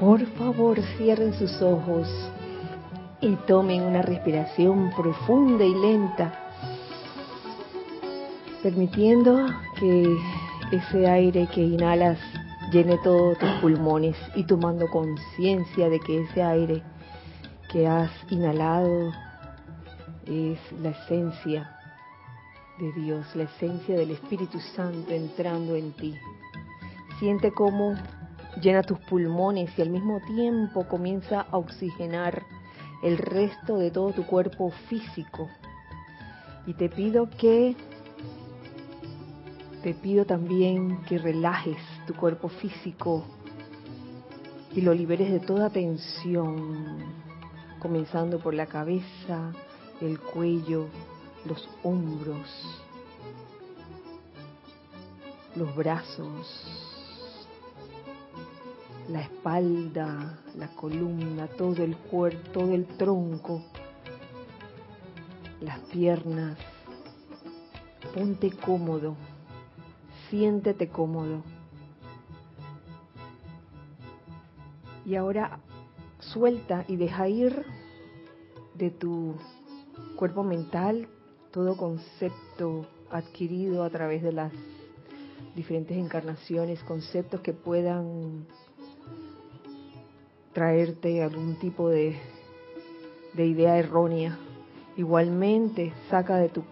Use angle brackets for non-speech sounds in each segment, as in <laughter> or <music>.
Por favor, cierren sus ojos y tomen una respiración profunda y lenta, permitiendo que ese aire que inhalas llene todos tus pulmones y tomando conciencia de que ese aire que has inhalado es la esencia de Dios, la esencia del Espíritu Santo entrando en ti. Siente cómo llena tus pulmones y al mismo tiempo comienza a oxigenar el resto de todo tu cuerpo físico. Y te pido que te pido también que relajes tu cuerpo físico y lo liberes de toda tensión, comenzando por la cabeza, el cuello, los hombros, los brazos, la espalda, la columna, todo el cuerpo, todo el tronco, las piernas. Ponte cómodo, siéntete cómodo. Y ahora suelta y deja ir de tu cuerpo mental todo concepto adquirido a través de las diferentes encarnaciones, conceptos que puedan traerte algún tipo de, de idea errónea. Igualmente, saca de tu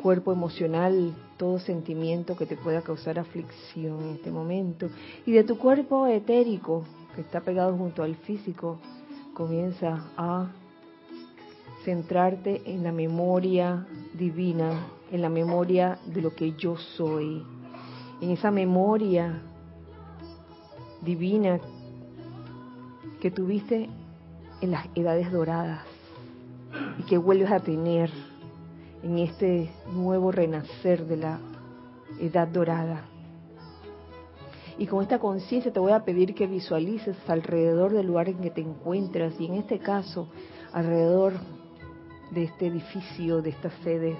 cuerpo emocional todo sentimiento que te pueda causar aflicción en este momento. Y de tu cuerpo etérico, que está pegado junto al físico, comienza a centrarte en la memoria divina, en la memoria de lo que yo soy, en esa memoria divina que tuviste en las edades doradas y que vuelves a tener en este nuevo renacer de la edad dorada. Y con esta conciencia te voy a pedir que visualices alrededor del lugar en que te encuentras y en este caso alrededor de este edificio, de esta sede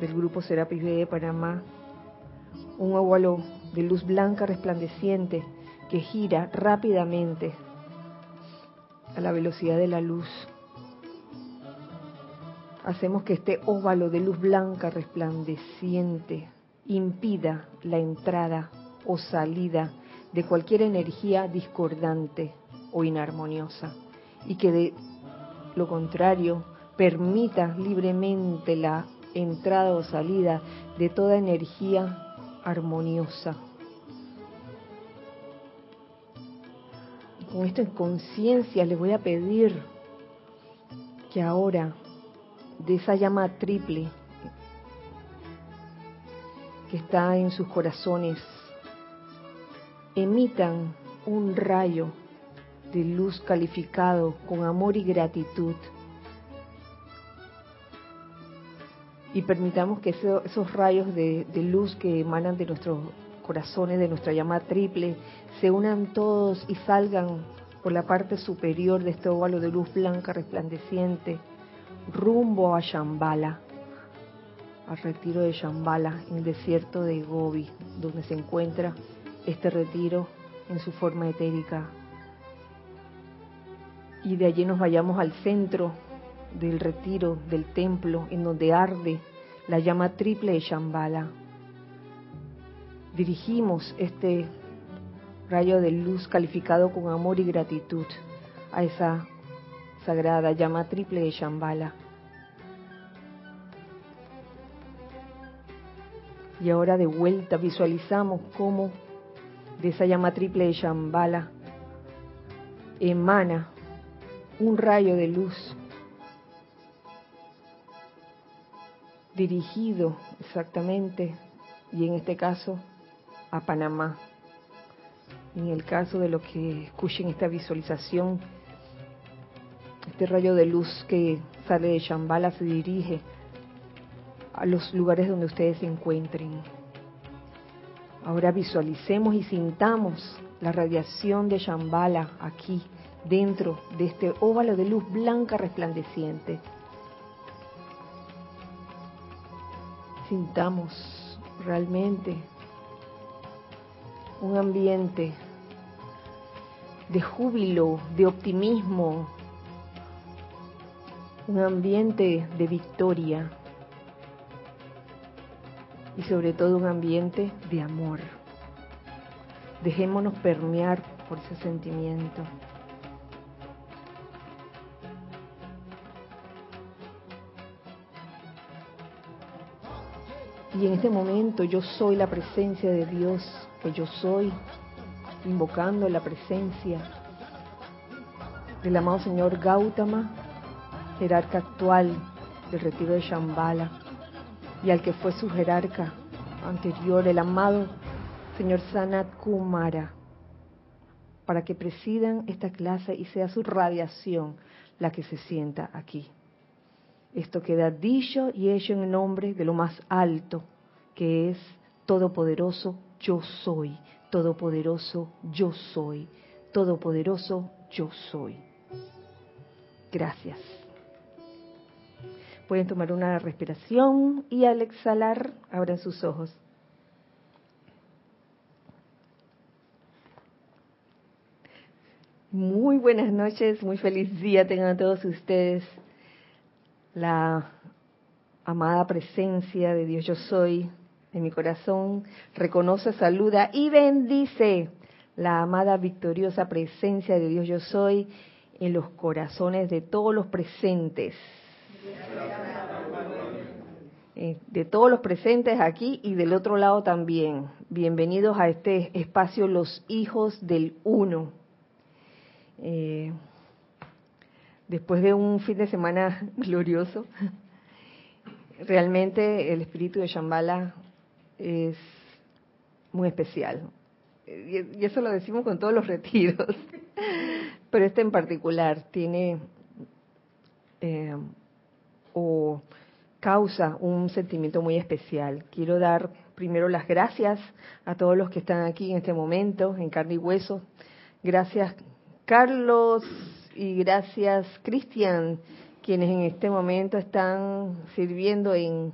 del Grupo Serapis B de Panamá, un óvalo de luz blanca resplandeciente que gira rápidamente a la velocidad de la luz. Hacemos que este óvalo de luz blanca resplandeciente impida la entrada o salida de cualquier energía discordante o inarmoniosa y que de lo contrario permita libremente la entrada o salida de toda energía armoniosa. Con esto en conciencia les voy a pedir que ahora de esa llama triple que está en sus corazones emitan un rayo de luz calificado con amor y gratitud. Y permitamos que esos rayos de, luz que emanan de nuestros corazones, de nuestra llama triple, se unan todos y salgan por la parte superior de este óvalo de luz blanca resplandeciente, rumbo a Shambhala, al retiro de Shambhala, en el desierto de Gobi, donde se encuentra este retiro en su forma etérica y de allí nos vayamos al centro del retiro del templo en donde arde la llama triple de Shambhala. Dirigimos este rayo de luz calificado con amor y gratitud a esa sagrada llama triple de Shambhala. Y ahora de vuelta visualizamos cómo de esa llama triple de Shambhala emana un rayo de luz dirigido exactamente, y en este caso, a Panamá. En el caso de lo que escuchen esta visualización, este rayo de luz que sale de Shambhala se dirige a los lugares donde ustedes se encuentren. Ahora visualicemos y sintamos la radiación de Shambhala aquí dentro de este óvalo de luz blanca resplandeciente. Sintamos realmente un ambiente de júbilo, de optimismo, un ambiente de victoria y sobre todo un ambiente de amor. Dejémonos permear por ese sentimiento. Y en este momento yo soy la presencia de Dios, que yo soy, invocando la presencia del amado Señor Gautama, jerarca actual del retiro de Shambhala, y al que fue su jerarca anterior, el amado Señor Sanat Kumara, para que presidan esta clase y sea su radiación la que se sienta aquí. Esto queda dicho y hecho en nombre de lo más alto, que es Todopoderoso yo soy, Todopoderoso yo soy, Todopoderoso yo soy. Gracias. Pueden tomar una respiración y al exhalar abran sus ojos. Muy buenas noches, muy feliz día tengan todos ustedes la amada presencia de Dios yo soy en mi corazón, reconoce, saluda y bendice la amada victoriosa presencia de Dios yo soy en los corazones de todos los presentes. Eh, de todos los presentes aquí y del otro lado también. Bienvenidos a este espacio Los Hijos del Uno. Eh, después de un fin de semana <laughs> glorioso, realmente el espíritu de Shambhala es muy especial. Y eso lo decimos con todos los <laughs> retiros, pero este en particular tiene eh, o causa un sentimiento muy especial. Quiero dar primero las gracias a todos los que están aquí en este momento, en carne y hueso. Gracias Carlos y gracias Cristian quienes en este momento están sirviendo en,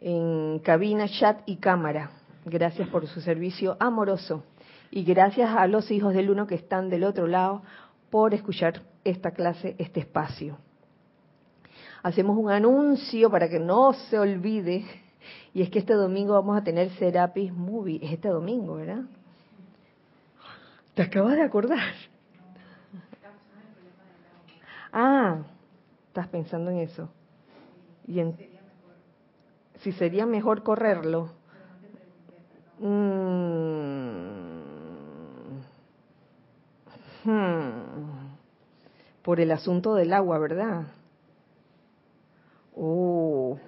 en cabina, chat y cámara. Gracias por su servicio amoroso. Y gracias a los hijos del uno que están del otro lado por escuchar esta clase, este espacio. Hacemos un anuncio para que no se olvide. Y es que este domingo vamos a tener Serapis Movie. Es este domingo, ¿verdad? ¿Te acabas de acordar? Ah, Estás pensando en eso. Y en, si sería mejor correrlo. Mm. Hmm. Por el asunto del agua, ¿verdad? Oh.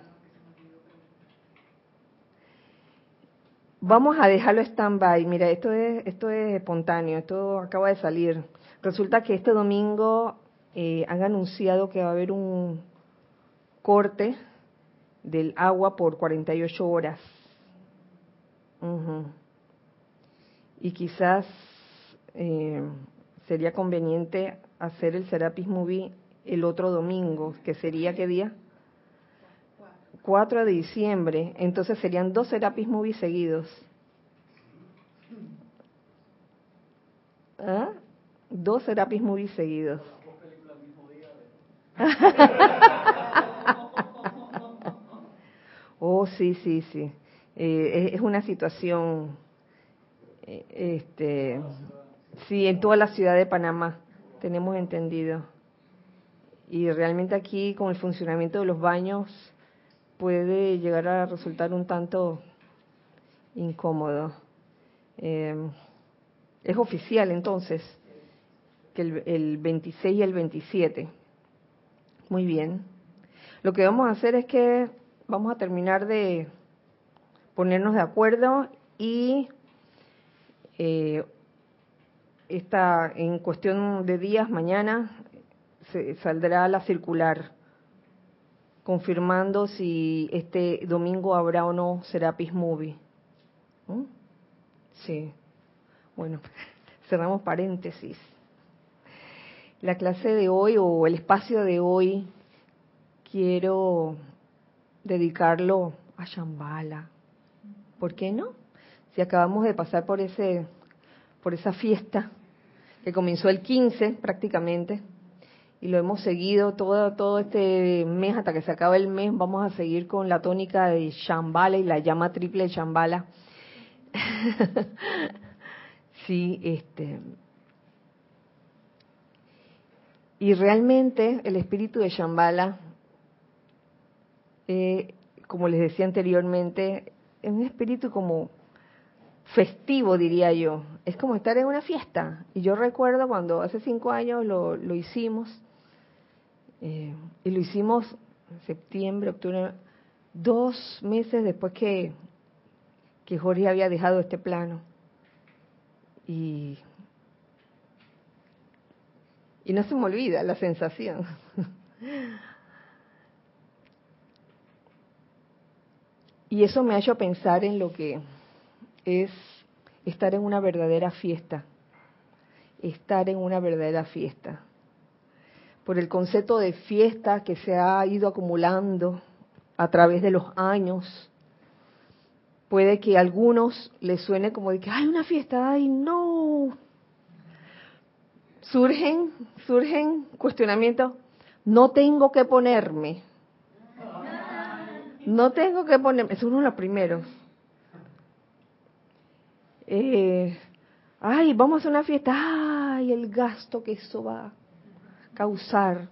Vamos a dejarlo stand-by. Mira, esto es, esto es espontáneo, esto acaba de salir. Resulta que este domingo eh, han anunciado que va a haber un corte del agua por 48 horas. Y quizás eh, sería conveniente hacer el Serapis Movie el otro domingo, que sería qué día? 4 de diciembre. Entonces serían dos Serapis Movies seguidos. ¿Ah? Dos Serapis Movies seguidos. <laughs> oh, sí, sí, sí. Eh, es una situación, eh, este, sí, en toda la ciudad de Panamá, tenemos entendido. Y realmente aquí, con el funcionamiento de los baños, puede llegar a resultar un tanto incómodo. Eh, es oficial entonces que el, el 26 y el 27 muy bien. Lo que vamos a hacer es que vamos a terminar de ponernos de acuerdo y eh, en cuestión de días, mañana, se saldrá la circular confirmando si este domingo habrá o no Serapis Movie. ¿Mm? Sí. Bueno, <laughs> cerramos paréntesis la clase de hoy o el espacio de hoy quiero dedicarlo a Shambhala. ¿Por qué no? Si acabamos de pasar por ese por esa fiesta que comenzó el 15 prácticamente y lo hemos seguido todo, todo este mes hasta que se acabe el mes. Vamos a seguir con la tónica de Shambhala y la llama triple de Shambhala. <laughs> sí, este. Y realmente el espíritu de Shambhala, eh, como les decía anteriormente, es un espíritu como festivo, diría yo. Es como estar en una fiesta. Y yo recuerdo cuando hace cinco años lo, hicimos, eh, y lo hicimos en septiembre, octubre, dos meses después que, que Jorge había dejado este plano. Y, y no se me olvida la sensación. <laughs> y eso me ha hecho pensar en lo que es estar en una verdadera fiesta. Estar en una verdadera fiesta por el concepto de fiesta que se ha ido acumulando a través de los años. Puede que a algunos les suene como de que hay una fiesta, ay no. Surgen, surgen cuestionamientos, no tengo que ponerme. No tengo que ponerme, es uno de los primeros. Eh, ay, vamos a una fiesta, ay, el gasto que eso va causar.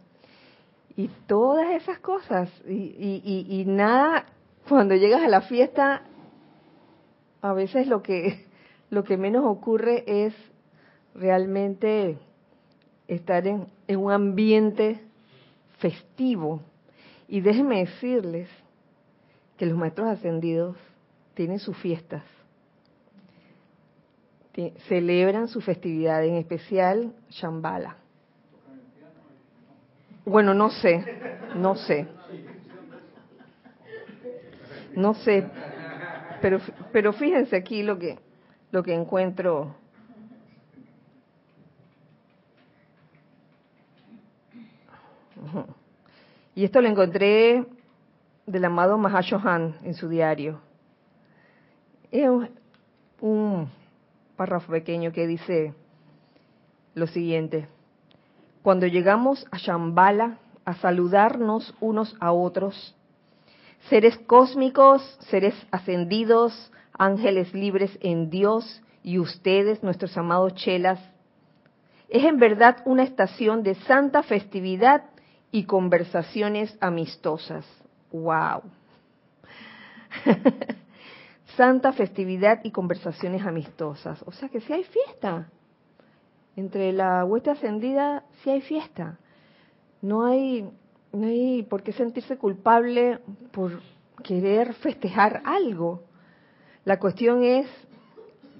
Y todas esas cosas. Y, y, nada, cuando llegas a la fiesta, a veces lo que, lo que menos ocurre es realmente estar en, en un ambiente festivo. Y déjenme decirles que los maestros ascendidos tienen sus fiestas, celebran su festividad, en especial Shambhala. Bueno, no sé, no sé. No sé, pero pero fíjense aquí lo que lo que encuentro Y esto lo encontré del amado Mahashohan en su diario. Es un, párrafo pequeño que dice lo siguiente. Cuando llegamos a Shambhala a saludarnos unos a otros, seres cósmicos, seres ascendidos, ángeles libres en Dios y ustedes, nuestros amados chelas, es en verdad una estación de santa festividad y conversaciones amistosas. ¡Wow! <laughs> santa festividad y conversaciones amistosas. O sea que si hay fiesta entre la hueste ascendida sí hay fiesta. No hay, no hay por qué sentirse culpable por querer festejar algo. La cuestión es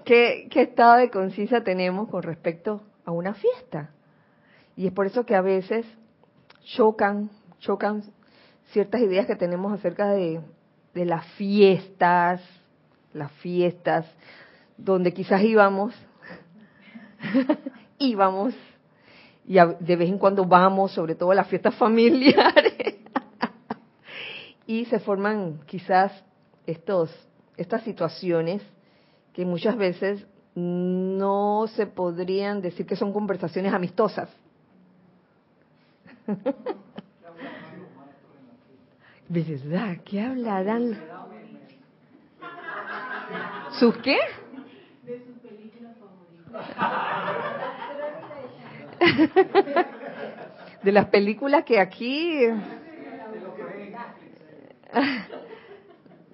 qué estado de conciencia tenemos con respecto a una fiesta. Y es por eso que a veces chocan, chocan ciertas ideas que tenemos acerca de, de las fiestas, las fiestas, donde quizás íbamos <laughs> íbamos y de vez en cuando vamos, sobre todo a las fiestas <laughs> familiares, y se forman quizás estos, estas situaciones que muchas veces no se podrían decir que son conversaciones amistosas. <laughs> ¿Verdad? ¿Qué hablarán? ¿Sus qué? De sus películas favoritas. de las películas que aquí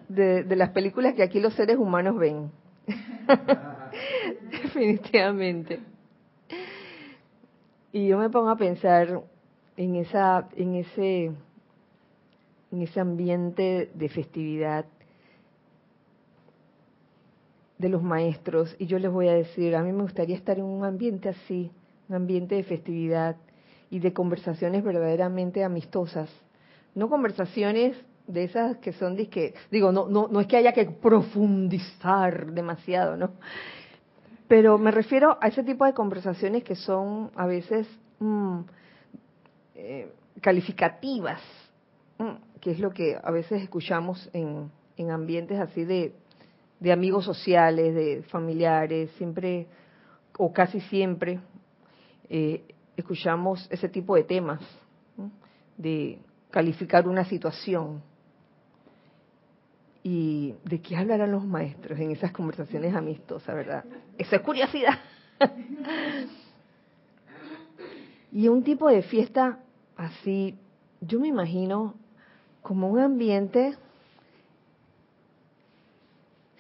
de, de, las películas que aquí los seres humanos ven <laughs> definitivamente y yo me pongo a pensar en esa en ese en ese ambiente de festividad de los maestros y yo les voy a decir a mí me gustaría estar en un ambiente así un ambiente de festividad y de conversaciones verdaderamente amistosas. No conversaciones de esas que son, que digo, no, no, no es que haya que profundizar demasiado, ¿no? Pero me refiero a ese tipo de conversaciones que son a veces mm, eh, calificativas, que es lo que a veces escuchamos en, en ambientes así de, de amigos sociales, de familiares, siempre o casi siempre eh, escuchamos ese tipo de temas, de calificar una situación. ¿Y de qué hablarán los maestros en esas conversaciones amistosas, verdad? Esa es curiosidad. <laughs> y un tipo de fiesta así, yo me imagino como un ambiente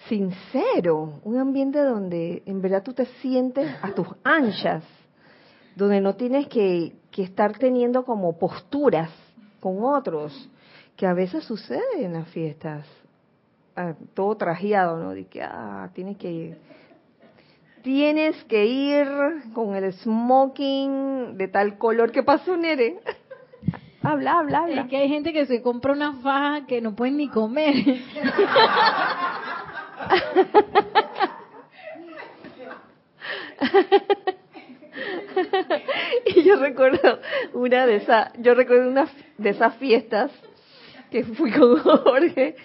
sincero, un ambiente donde en verdad tú te sientes a tus anchas, donde no tienes que, estar teniendo como posturas con otros, que a veces sucede en las fiestas, ah, todo trajeado, ¿no? De que, ah, tienes que tienes que ir con el smoking de tal color. ¿Qué pasó, Nere? Habla, habla, habla. Es que hay gente que se compra una faja que no pueden ni comer. <laughs> y yo recuerdo una de esas, yo recuerdo una de esas fiestas que fui con Jorge.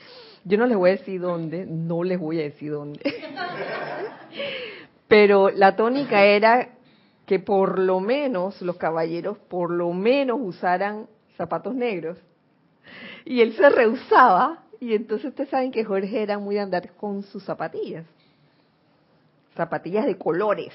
Yo no les voy a decir dónde, no les voy a decir dónde. <laughs> Pero la tónica era que por lo menos los caballeros, por lo menos usaran zapatos negros. Y él se rehusaba, y entonces ustedes saben que Jorge era muy de andar con sus zapatillas. Zapatillas de colores.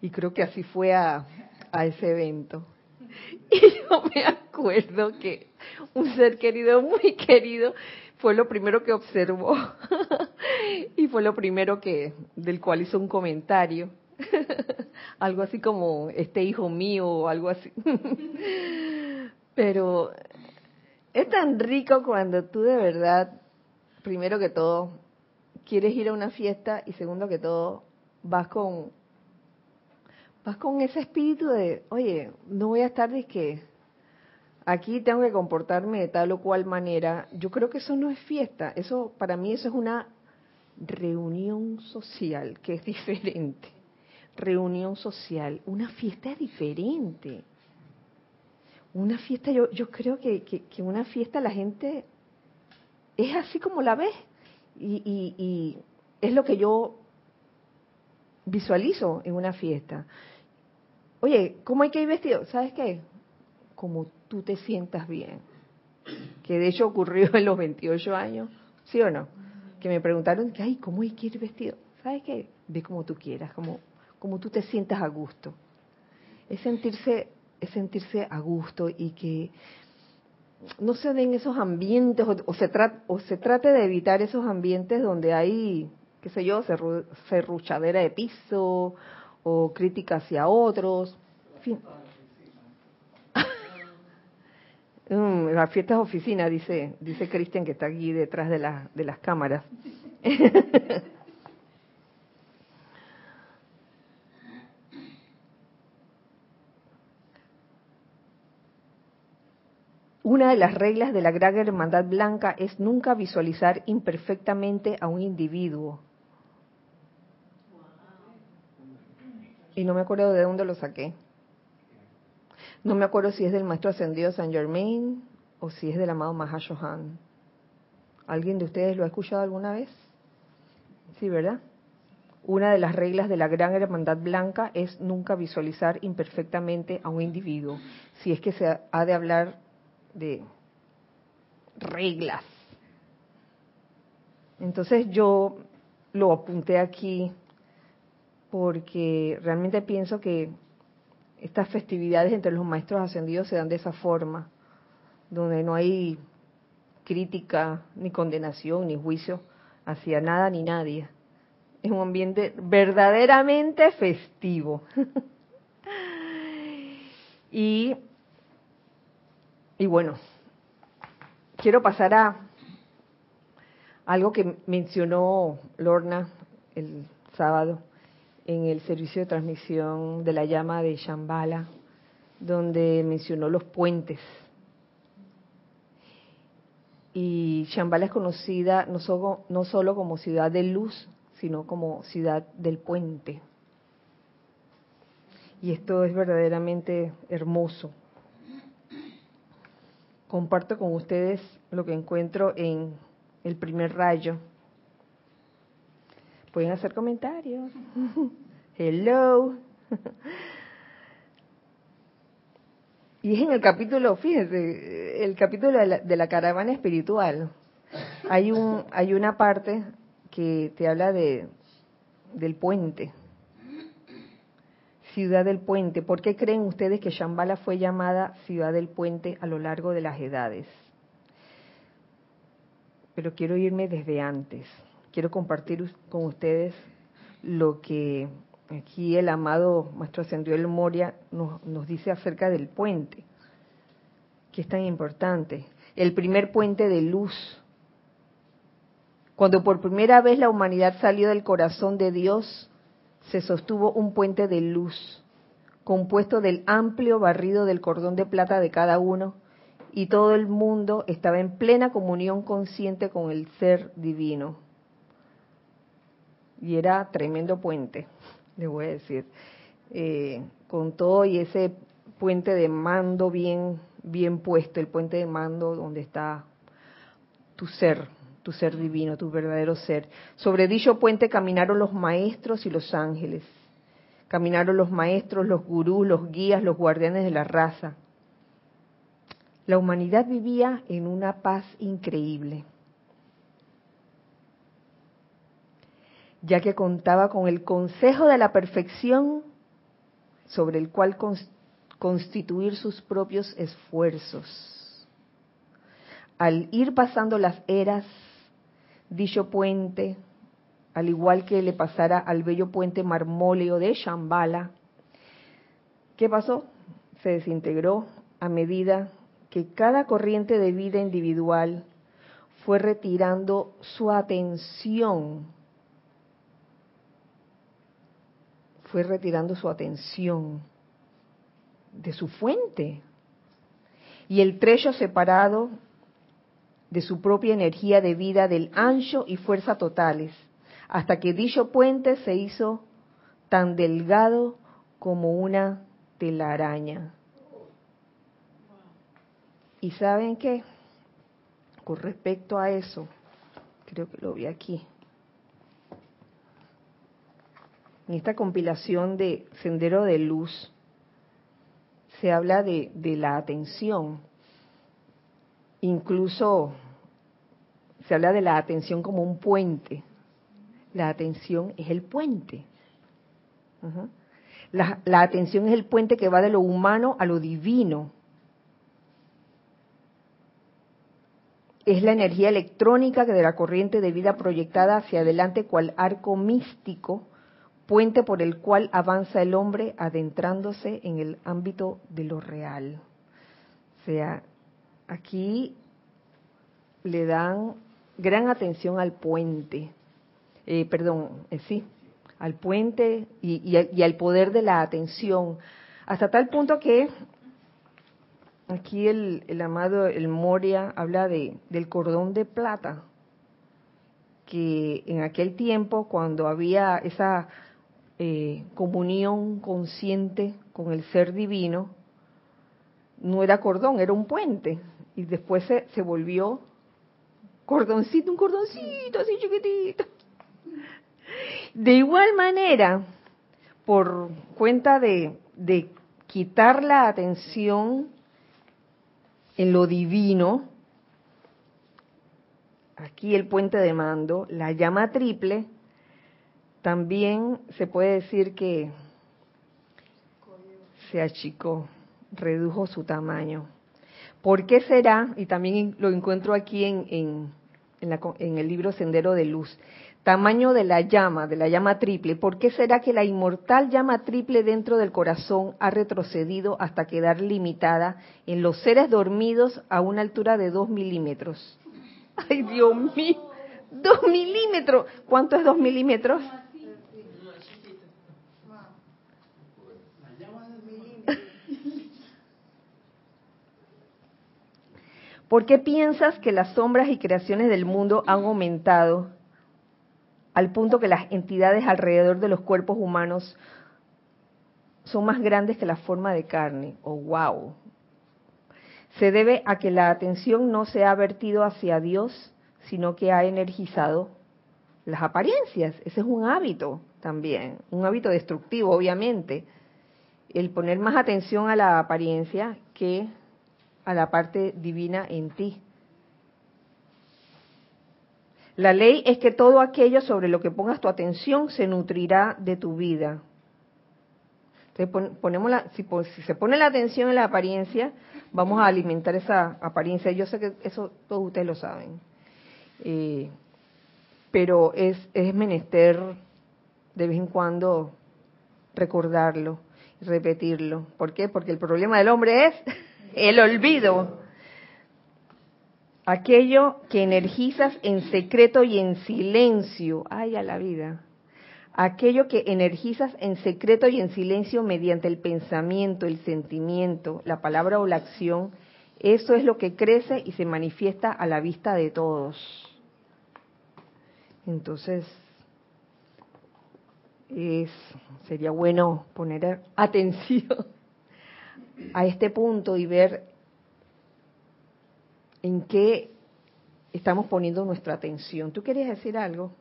Y creo que así fue a, a ese evento. <laughs> Y yo me acuerdo que un ser querido, muy querido, fue lo primero que observó <laughs> y fue lo primero que del cual hizo un comentario. <laughs> algo así como este hijo mío o algo así. Pero es tan rico cuando tú de verdad, primero que todo, quieres ir a una fiesta y segundo que todo, vas con vas con ese espíritu de, oye, no voy a estar de que aquí tengo que comportarme de tal o cual manera. Yo creo que eso no es fiesta, eso para mí eso es una reunión social que es <laughs> diferente. Reunión social, una fiesta es diferente. Una fiesta, yo, yo creo que, que, una fiesta la gente es así como la ves y, y, y es lo que yo visualizo en una fiesta. Oye, ¿cómo hay que ir vestido? ¿Sabes qué? Como tú te sientas bien. Que de hecho ocurrió en los 28 años, ¿sí o no? Que me preguntaron, ay, ¿cómo hay que ir vestido? ¿Sabes qué? Ve como tú quieras, como, como tú te sientas a gusto. Es sentirse, es sentirse a gusto y que no se den esos ambientes o, se, o se trate de evitar esos ambientes donde hay, qué sé yo, serruchadera de piso o crítica hacia otros. En fin, <laughs> Mm, las fiestas oficina, dice, dice Cristian que está aquí detrás de, la, de las cámaras. <laughs> Una de las reglas de la Gran Hermandad Blanca es nunca visualizar imperfectamente a un individuo. Y no me acuerdo de dónde lo saqué. No me acuerdo si es del maestro ascendido San Germain o si es del amado Mahashohan. ¿Alguien de ustedes lo ha escuchado alguna vez? Sí, ¿verdad? Una de las reglas de la gran hermandad blanca es nunca visualizar imperfectamente a un individuo, si es que se ha de hablar de reglas. Entonces yo lo apunté aquí porque realmente pienso que estas festividades entre los maestros ascendidos se dan de esa forma, donde no hay crítica, ni condenación, ni juicio hacia nada ni nadie. Es un ambiente verdaderamente festivo. <laughs> y, y bueno, quiero pasar a algo que mencionó Lorna el sábado en el servicio de transmisión de la llama de Shambhala, donde mencionó los puentes. Y Shambhala es conocida no solo, no solo como ciudad de luz, sino como ciudad del puente. Y esto es verdaderamente hermoso. Comparto con ustedes lo que encuentro en el primer rayo Pueden hacer comentarios. <laughs> Hello. <laughs> Y es en el capítulo, fíjense, el capítulo de la, de la caravana espiritual. Hay un, hay una parte que te habla de del puente. Ciudad del Puente. ¿Por qué creen ustedes que Shambhala fue llamada Ciudad del Puente a lo largo de las edades? Pero quiero irme desde antes. Quiero compartir con ustedes lo que aquí el amado Maestro Ascendió el Moria nos, nos dice acerca del puente, que es tan importante. El primer puente de luz. Cuando por primera vez la humanidad salió del corazón de Dios, se sostuvo un puente de luz, compuesto del amplio barrido del cordón de plata de cada uno, y todo el mundo estaba en plena comunión consciente con el ser divino. Y era tremendo puente, <laughs> le voy a decir, eh, con todo y ese puente de mando bien, bien puesto, el puente de mando donde está tu ser, tu ser divino, tu verdadero ser. Sobre dicho puente caminaron los maestros y los ángeles. Caminaron los maestros, los gurús, los guías, los guardianes de la raza. La humanidad vivía en una paz increíble, ya que contaba con el consejo de la perfección sobre el cual constituir sus propios esfuerzos. Al ir pasando las eras, dicho puente, al igual que le pasara al bello puente marmóleo de Shambhala, ¿qué pasó? Se desintegró a medida que cada corriente de vida individual fue retirando su atención, fue retirando su atención de su fuente. Y el trecho separado de su propia energía de vida del ancho y fuerza totales, hasta que dicho puente se hizo tan delgado como una telaraña. ¿Y saben qué? Con respecto a eso, creo que lo vi aquí. En esta compilación de Sendero de Luz se habla de, de la atención. Incluso se habla de la atención como un puente. La atención es el puente. la, la, atención es el puente que va de lo humano a lo divino. Es la energía electrónica que de la corriente de vida proyectada hacia adelante cual arco místico, puente por el cual avanza el hombre adentrándose en el ámbito de lo real. O sea, aquí le dan gran atención al puente, eh, perdón, eh, sí, al puente y, y, al poder de la atención, hasta tal punto que aquí el, amado, el Moria, habla de, del cordón de plata, que en aquel tiempo, cuando había esa eh, comunión consciente con el ser divino, no era cordón, era un puente, y después se volvió cordoncito, un cordoncito así chiquitito. De igual manera, por cuenta de, de quitar la atención en lo divino, aquí el puente de mando, la llama triple, también se puede decir que se achicó, redujo su tamaño. ¿Por qué será? Y también lo encuentro aquí en, en, en, el libro Sendero de Luz. Tamaño de la llama, de la llama triple. ¿Por qué será que la inmortal llama triple dentro del corazón ha retrocedido hasta quedar limitada en los seres dormidos a una altura de dos milímetros? <laughs> ¡Ay, Dios mío! ¡Dos milímetros! ¿Cuánto es dos milímetros? ¿Por qué piensas que las sombras y creaciones del mundo han aumentado al punto que las entidades alrededor de los cuerpos humanos son más grandes que la forma de carne? ¡Oh, wow! Se debe a que la atención no se ha vertido hacia Dios, sino que ha energizado las apariencias. Ese es un hábito también, un hábito destructivo, obviamente. el poner más atención a la apariencia que a la parte divina en ti. La ley es que todo aquello sobre lo que pongas tu atención se nutrirá de tu vida. Entonces, ponemos la, si, se pone la atención en la apariencia, vamos a alimentar esa apariencia. Yo sé que eso todos ustedes lo saben. Eh, pero es, es menester de vez en cuando recordarlo, repetirlo. ¿Por qué? Porque el problema del hombre es el olvido. Aquello que energizas en secreto y en silencio. Ay, a la vida. Aquello que energizas en secreto y en silencio mediante el pensamiento, el sentimiento, la palabra o la acción, eso es lo que crece y se manifiesta a la vista de todos. Entonces, es, sería bueno poner atención a este punto y ver en qué estamos poniendo nuestra atención. ¿Tú querías decir algo?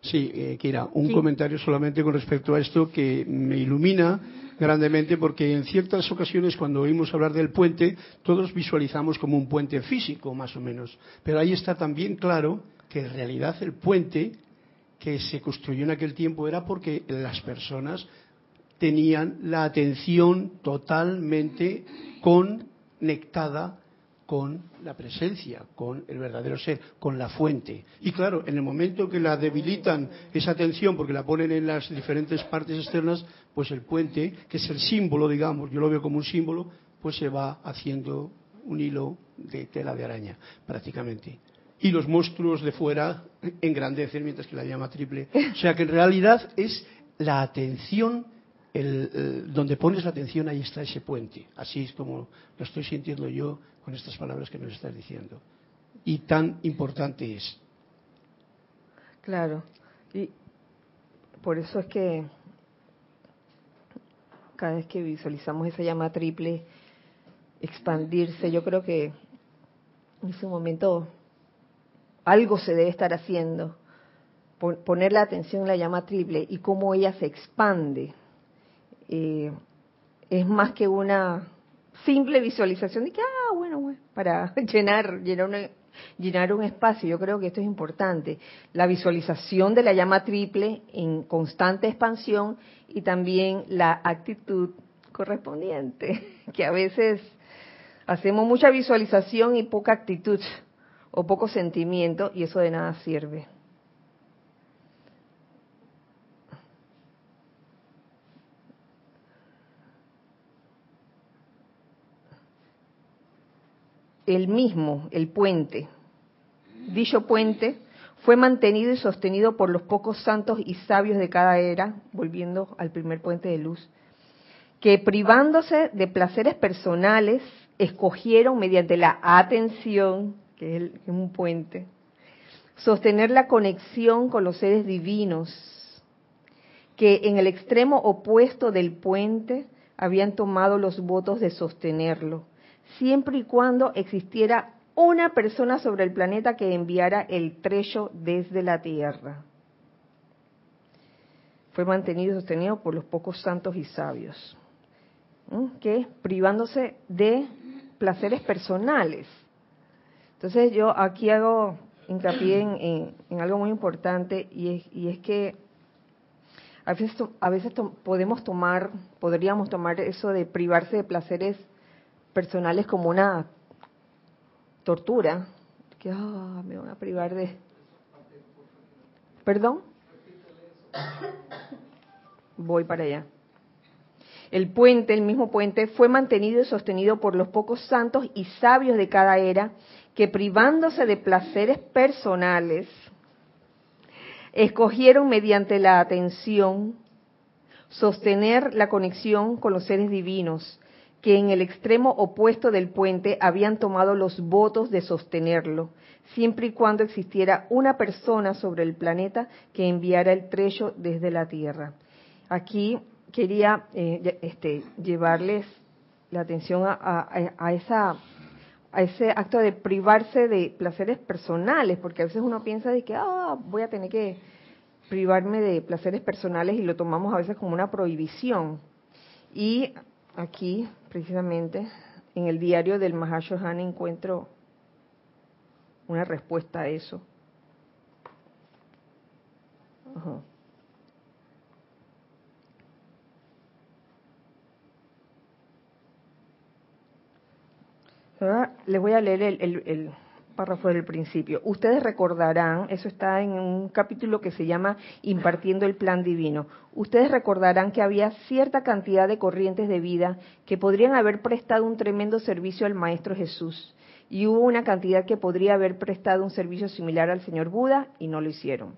Sí, eh, Kira, un comentario solamente con respecto a esto que me ilumina grandemente porque en ciertas ocasiones cuando oímos hablar del puente todos visualizamos como un puente físico más o menos, pero ahí está también claro que en realidad el puente que se construyó en aquel tiempo era porque las personas tenían la atención totalmente conectada con la presencia, con el verdadero ser, con la fuente. Y claro, en el momento que la debilitan esa atención porque la ponen en las diferentes partes externas, pues el puente, que es el símbolo, digamos, yo lo veo como un símbolo, pues se va haciendo un hilo de tela de araña, prácticamente y los monstruos de fuera engrandecen mientras que la llama triple. O sea que en realidad es la atención, el, donde pones la atención ahí está ese puente. Así es como lo estoy sintiendo yo con estas palabras que nos estás diciendo. Y tan importante es. Claro. Y por eso es que cada vez que visualizamos esa llama triple expandirse, yo creo que en ese momento algo se debe estar haciendo. Poner la atención en la llama triple y cómo ella se expande. Eh, es más que una simple visualización de que, ah, bueno, para <laughs> llenar, llenar, llenar un espacio. Yo creo que esto es importante. La visualización de la llama triple en constante expansión y también la actitud correspondiente, <laughs> que a veces hacemos mucha visualización y poca actitud o poco sentimiento y eso de nada sirve. El mismo, el puente. Dicho puente fue mantenido y sostenido por los pocos santos y sabios de cada era, volviendo al primer puente de luz, que privándose de placeres personales, escogieron mediante la atención, que es, un puente, sostener la conexión con los seres divinos, que en el extremo opuesto del puente habían tomado los votos de sostenerlo, siempre y cuando existiera una persona sobre el planeta que enviara el trecho desde la Tierra. Fue mantenido y sostenido por los pocos santos y sabios, que privándose de placeres personales, entonces yo aquí hago hincapié en, algo muy importante y es, que a veces, a veces podemos tomar, podríamos tomar eso de privarse de placeres personales como una tortura, que ah, me van a privar de... ¿Perdón? Voy para allá. El puente, el mismo puente, fue mantenido y sostenido por los pocos santos y sabios de cada era que privándose de placeres personales, escogieron mediante la atención sostener la conexión con los seres divinos, que en el extremo opuesto del puente habían tomado los votos de sostenerlo, siempre y cuando existiera una persona sobre el planeta que enviara el trecho desde la Tierra. Aquí quería eh, este, llevarles la atención a esa a ese acto de privarse de placeres personales, porque a veces uno piensa de que, ah, voy a tener que privarme de placeres personales y lo tomamos a veces como una prohibición. Y aquí, precisamente, en el diario del Mahashohan encuentro una respuesta a eso. Les voy a leer el, párrafo del principio. Ustedes recordarán, eso está en un capítulo que se llama Impartiendo el Plan Divino. Ustedes recordarán que había cierta cantidad de corrientes de vida que podrían haber prestado un tremendo servicio al Maestro Jesús. Y hubo una cantidad que podría haber prestado un servicio similar al Señor Buda y no lo hicieron.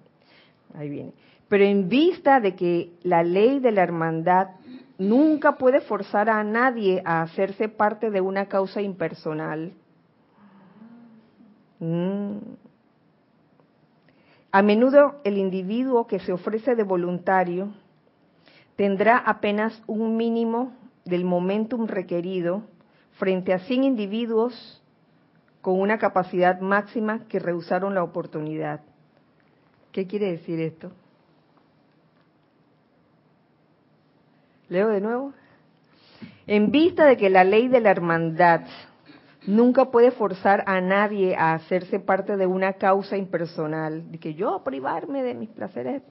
Ahí viene. Pero en vista de que la ley de la hermandad nunca puede forzar a nadie a hacerse parte de una causa impersonal, mm, a menudo el individuo que se ofrece de voluntario tendrá apenas un mínimo del momentum requerido frente a 100 individuos con una capacidad máxima que rehusaron la oportunidad. ¿Qué quiere decir esto? Leo de nuevo. En vista de que la ley de la hermandad nunca puede forzar a nadie a hacerse parte de una causa impersonal, de que yo privarme de mis placeres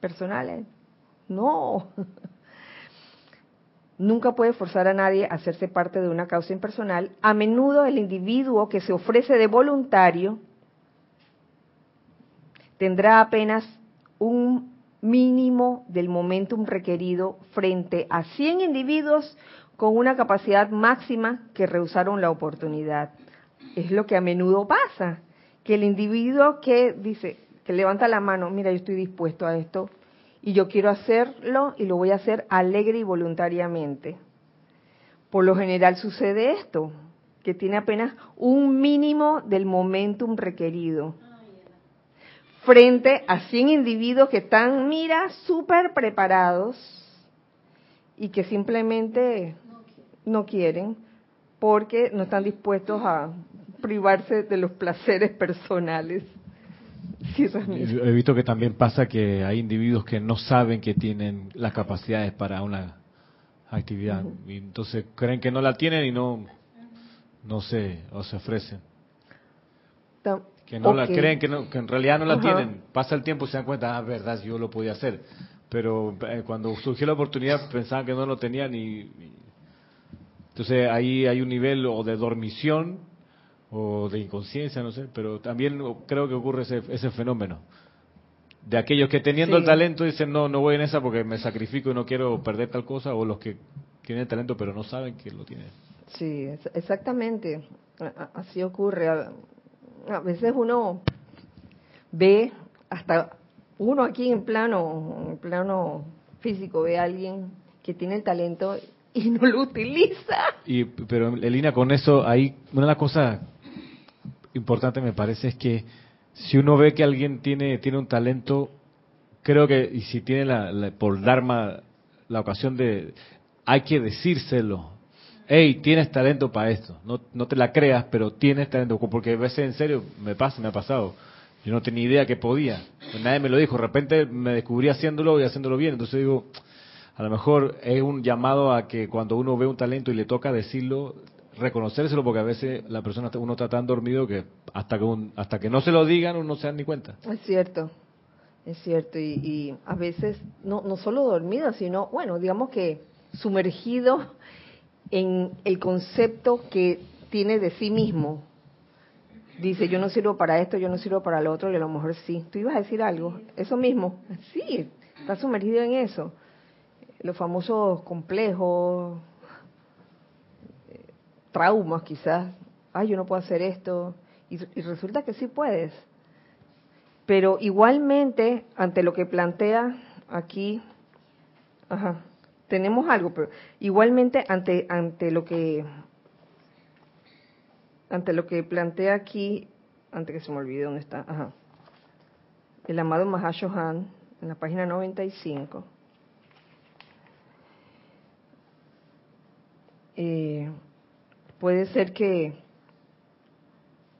personales. No. <laughs> Nunca puede forzar a nadie a hacerse parte de una causa impersonal. A menudo el individuo que se ofrece de voluntario tendrá apenas un mínimo del momentum requerido frente a 100 individuos con una capacidad máxima que rehusaron la oportunidad. Es lo que a menudo pasa, que el individuo que dice, que levanta la mano, mira, yo estoy dispuesto a esto y yo quiero hacerlo y lo voy a hacer alegre y voluntariamente. Por lo general sucede esto, que tiene apenas un mínimo del momentum requerido frente a 100 individuos que están, mira, súper preparados y que simplemente no quieren porque no están dispuestos a privarse de los placeres personales. He visto que también pasa que hay individuos que no saben que tienen las capacidades para una actividad y entonces creen que no la tienen y no no se o se ofrecen que no la creen, que, no, que en realidad no la tienen. Pasa el tiempo y se dan cuenta, ah, verdad, yo lo podía hacer. Pero eh, cuando surgió la oportunidad pensaban que no lo tenían y, entonces ahí hay un nivel o de dormición o de inconsciencia, no sé, pero también creo que ocurre ese, ese fenómeno. De aquellos que teniendo el talento dicen, no, no voy en esa porque me sacrifico y no quiero perder tal cosa, o los que tienen el talento pero no saben que lo tienen. Sí, exactamente. Así ocurre a veces uno ve hasta uno aquí en plano, en plano físico ve a alguien que tiene el talento y no lo utiliza. Y, pero Elina, con eso, ahí una de las cosas importantes me parece es que si uno ve que alguien tiene, tiene un talento, creo que, y si tiene la, por Dharma la ocasión de, hay que decírselo, hey, tienes talento para esto. No, no te la creas, pero tienes talento. Porque a veces en serio me pasa, me ha pasado. Yo no tenía idea que podía. Nadie me lo dijo. De repente me descubrí haciéndolo y haciéndolo bien. Entonces digo, a lo mejor es un llamado a que cuando uno ve un talento y le toca decirlo, reconocérselo, porque a veces la persona uno está tan dormido que hasta que hasta que no se lo digan uno no se da ni cuenta. Es cierto, es cierto. Y, y a veces no, no solo dormido, sino, bueno, digamos que sumergido en el concepto que tiene de sí mismo. Dice, yo no sirvo para esto, yo no sirvo para lo otro, y a lo mejor sí. ¿Tú ibas a decir algo? Eso mismo. Sí, está sumergido en eso. Los famosos complejos, eh, traumas quizás. Ay, yo no puedo hacer esto. Y, y resulta que sí puedes. Pero igualmente, ante lo que plantea aquí, ajá, tenemos algo, pero igualmente ante ante lo que ante lo que plantea aquí, antes que se me olvide dónde está, ajá, el amado Mahashohan, en la página 95, eh, puede ser que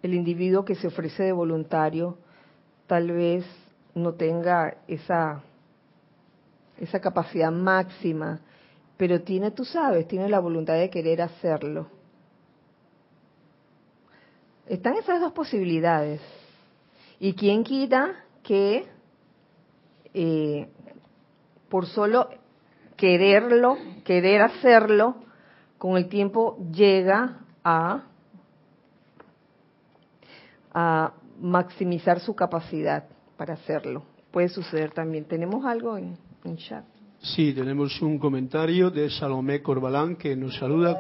el individuo que se ofrece de voluntario tal vez no tenga esa esa capacidad máxima pero tiene, tú sabes, tiene la voluntad de querer hacerlo. Están esas dos posibilidades. ¿Y quién quita que eh, por solo quererlo, querer hacerlo, con el tiempo llega a, a maximizar su capacidad para hacerlo? Puede suceder también. ¿Tenemos algo en, en chat? Sí, tenemos un comentario de Salomé Corbalán que nos saluda.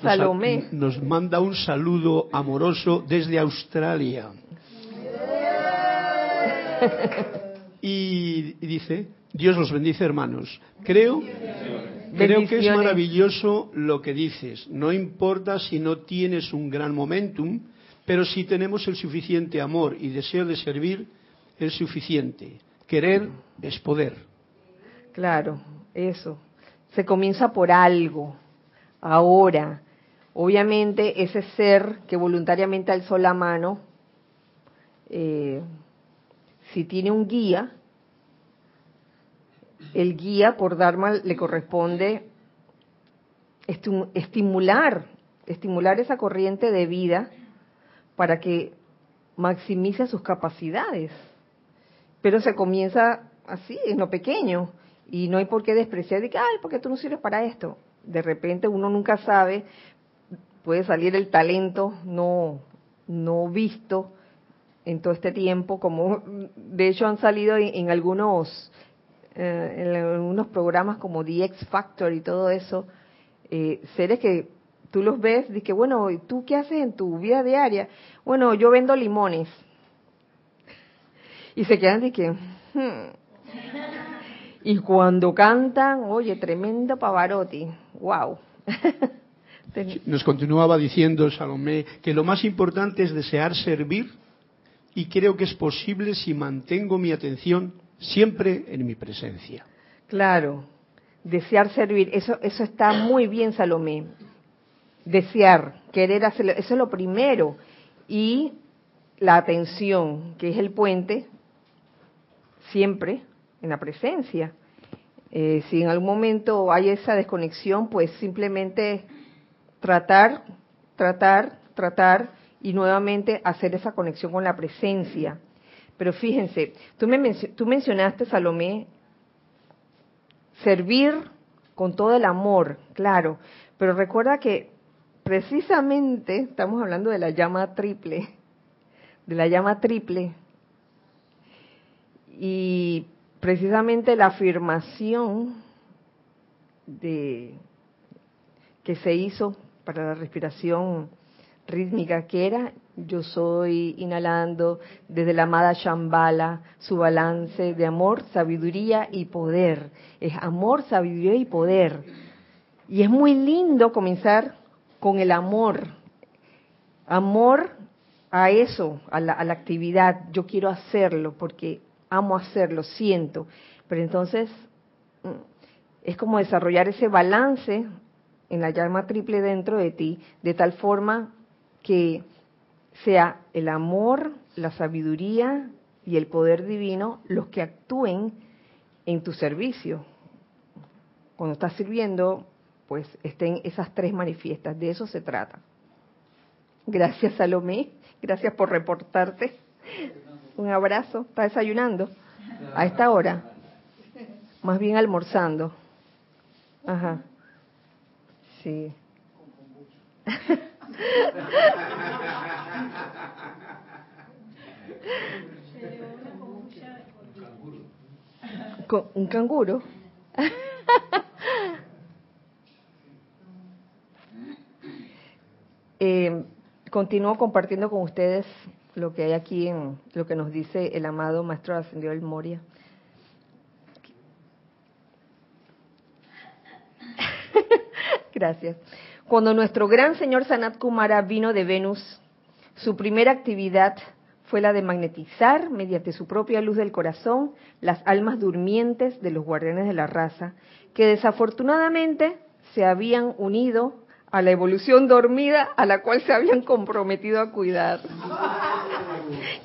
Salomé. Nos, manda un saludo amoroso desde Australia. <laughs> Y, dice, Dios los bendice hermanos. Creo, creo que es maravilloso lo que dices. No importa si no tienes un gran momentum, pero si tenemos el suficiente amor y deseo de servir, es suficiente. Querer es poder. Claro, eso. Se comienza por algo. Ahora, obviamente ese ser que voluntariamente alzó la mano, eh, si tiene un guía, el guía por Dharma le corresponde estimular, estimular esa corriente de vida para que maximice sus capacidades pero se comienza así, en lo pequeño, y no hay por qué despreciar, de que, ay, porque tú no sirves para esto. De repente uno nunca sabe, puede salir el talento no, no visto en todo este tiempo, como de hecho han salido en, algunos eh, en algunos programas como The X Factor y todo eso, eh, seres que tú los ves, y que bueno, ¿tú qué haces en tu vida diaria? Bueno, yo vendo limones y se quedan de que... Hmm". Y cuando cantan, oye, tremendo Pavarotti, wow. <laughs> Nos continuaba diciendo Salomé que lo más importante es desear servir y creo que es posible si mantengo mi atención siempre en mi presencia. Claro, desear servir, eso, eso está muy bien Salomé. Desear, querer hacerlo, eso es lo primero. Y la atención, que es el puente, siempre en la presencia. Eh, si en algún momento hay esa desconexión, pues simplemente tratar, tratar, tratar y nuevamente hacer esa conexión con la presencia. Pero fíjense, tú, me tú mencionaste, Salomé, servir con todo el amor, claro, pero recuerda que precisamente estamos hablando de la llama triple, de la llama triple, y precisamente la afirmación de, que se hizo para la respiración rítmica, que era yo soy inhalando desde la amada Shambhala su balance de amor, sabiduría y poder. Es amor, sabiduría y poder. Y es muy lindo comenzar con el amor. Amor a eso, a la, a la actividad. Yo quiero hacerlo porque amo hacerlo, siento. Pero entonces mm, es como desarrollar ese balance en la llama triple dentro de ti, de tal forma que sea el amor, la sabiduría y el poder divino los que actúen en tu servicio. Cuando estás sirviendo, pues estén esas tres manifiestas, de eso se trata. Gracias Salomé, gracias por reportarte. Un abrazo. ¿Está desayunando? A esta hora. Más bien almorzando. Ajá. Sí. <laughs> Con un canguro. <laughs> eh, continúo compartiendo con ustedes lo que hay aquí en lo que nos dice el amado Maestro Ascendido del Moria. <laughs> Gracias. Cuando nuestro gran señor Sanat Kumara vino de Venus, su primera actividad fue la de magnetizar mediante su propia luz del corazón las almas durmientes de los guardianes de la raza, que desafortunadamente se habían unido a la evolución dormida a la cual se habían comprometido a cuidar.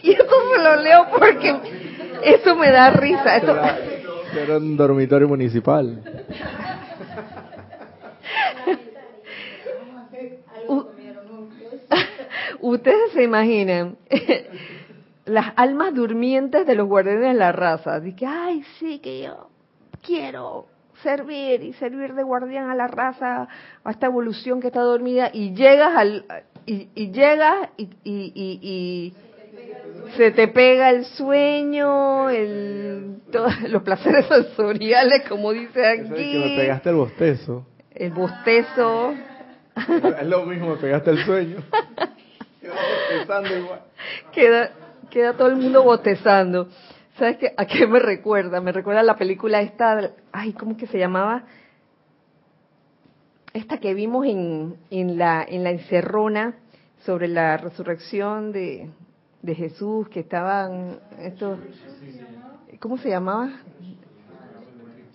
Y eso se lo leo porque eso me da risa. Era un dormitorio municipal. <laughs> Ustedes se imaginan las almas durmientes de los guardianes de la raza. Dice, ay, sí, que yo quiero servir y servir de guardián a la raza, a esta evolución que está dormida, y llegas al y, y llegas y, y, se te pega el sueño, el, todos <laughs> los placeres <laughs> sensoriales, como dice aquí. que me pegaste el bostezo. El bostezo. <laughs> Es lo mismo, me pegaste el sueño. igual. Queda, queda todo el mundo bostezando. ¿Sabes qué? ¿A qué me recuerda? Me recuerda la película esta, ay, ¿cómo que se llamaba? Esta que vimos en, en, la, en la encerrona sobre la resurrección de, de Jesús, que estaban ¿cómo se llamaba?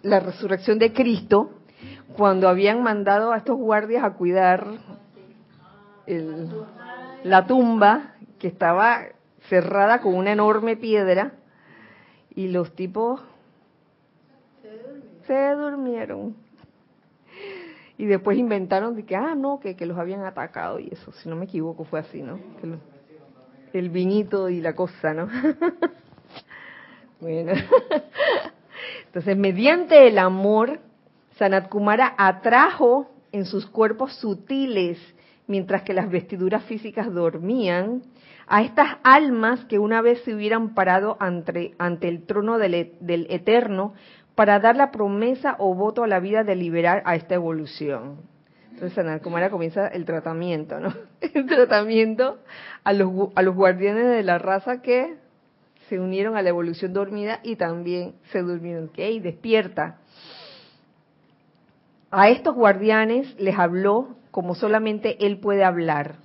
La resurrección de Cristo, cuando habían mandado a estos guardias a cuidar el, la tumba que estaba cerrada con una enorme piedra y los tipos se durmieron. Y después inventaron de que, ah, no, que, que los habían atacado y eso, si no me equivoco, fue así, ¿no? el vinito y la cosa, ¿no? <laughs> bueno. <laughs> Entonces, mediante el amor, Sanat Kumara atrajo en sus cuerpos sutiles, mientras que las vestiduras físicas dormían, a estas almas que una vez se hubieran parado ante, ante el trono del, e, del, Eterno para dar la promesa o voto a la vida de liberar a esta evolución. Entonces, Sanat Kumara comienza el tratamiento, ¿no? <laughs> El tratamiento a los, a los guardianes de la raza que se unieron a la evolución dormida y también se durmieron. ¿Ok? Despierta. A estos guardianes les habló como solamente él puede hablar.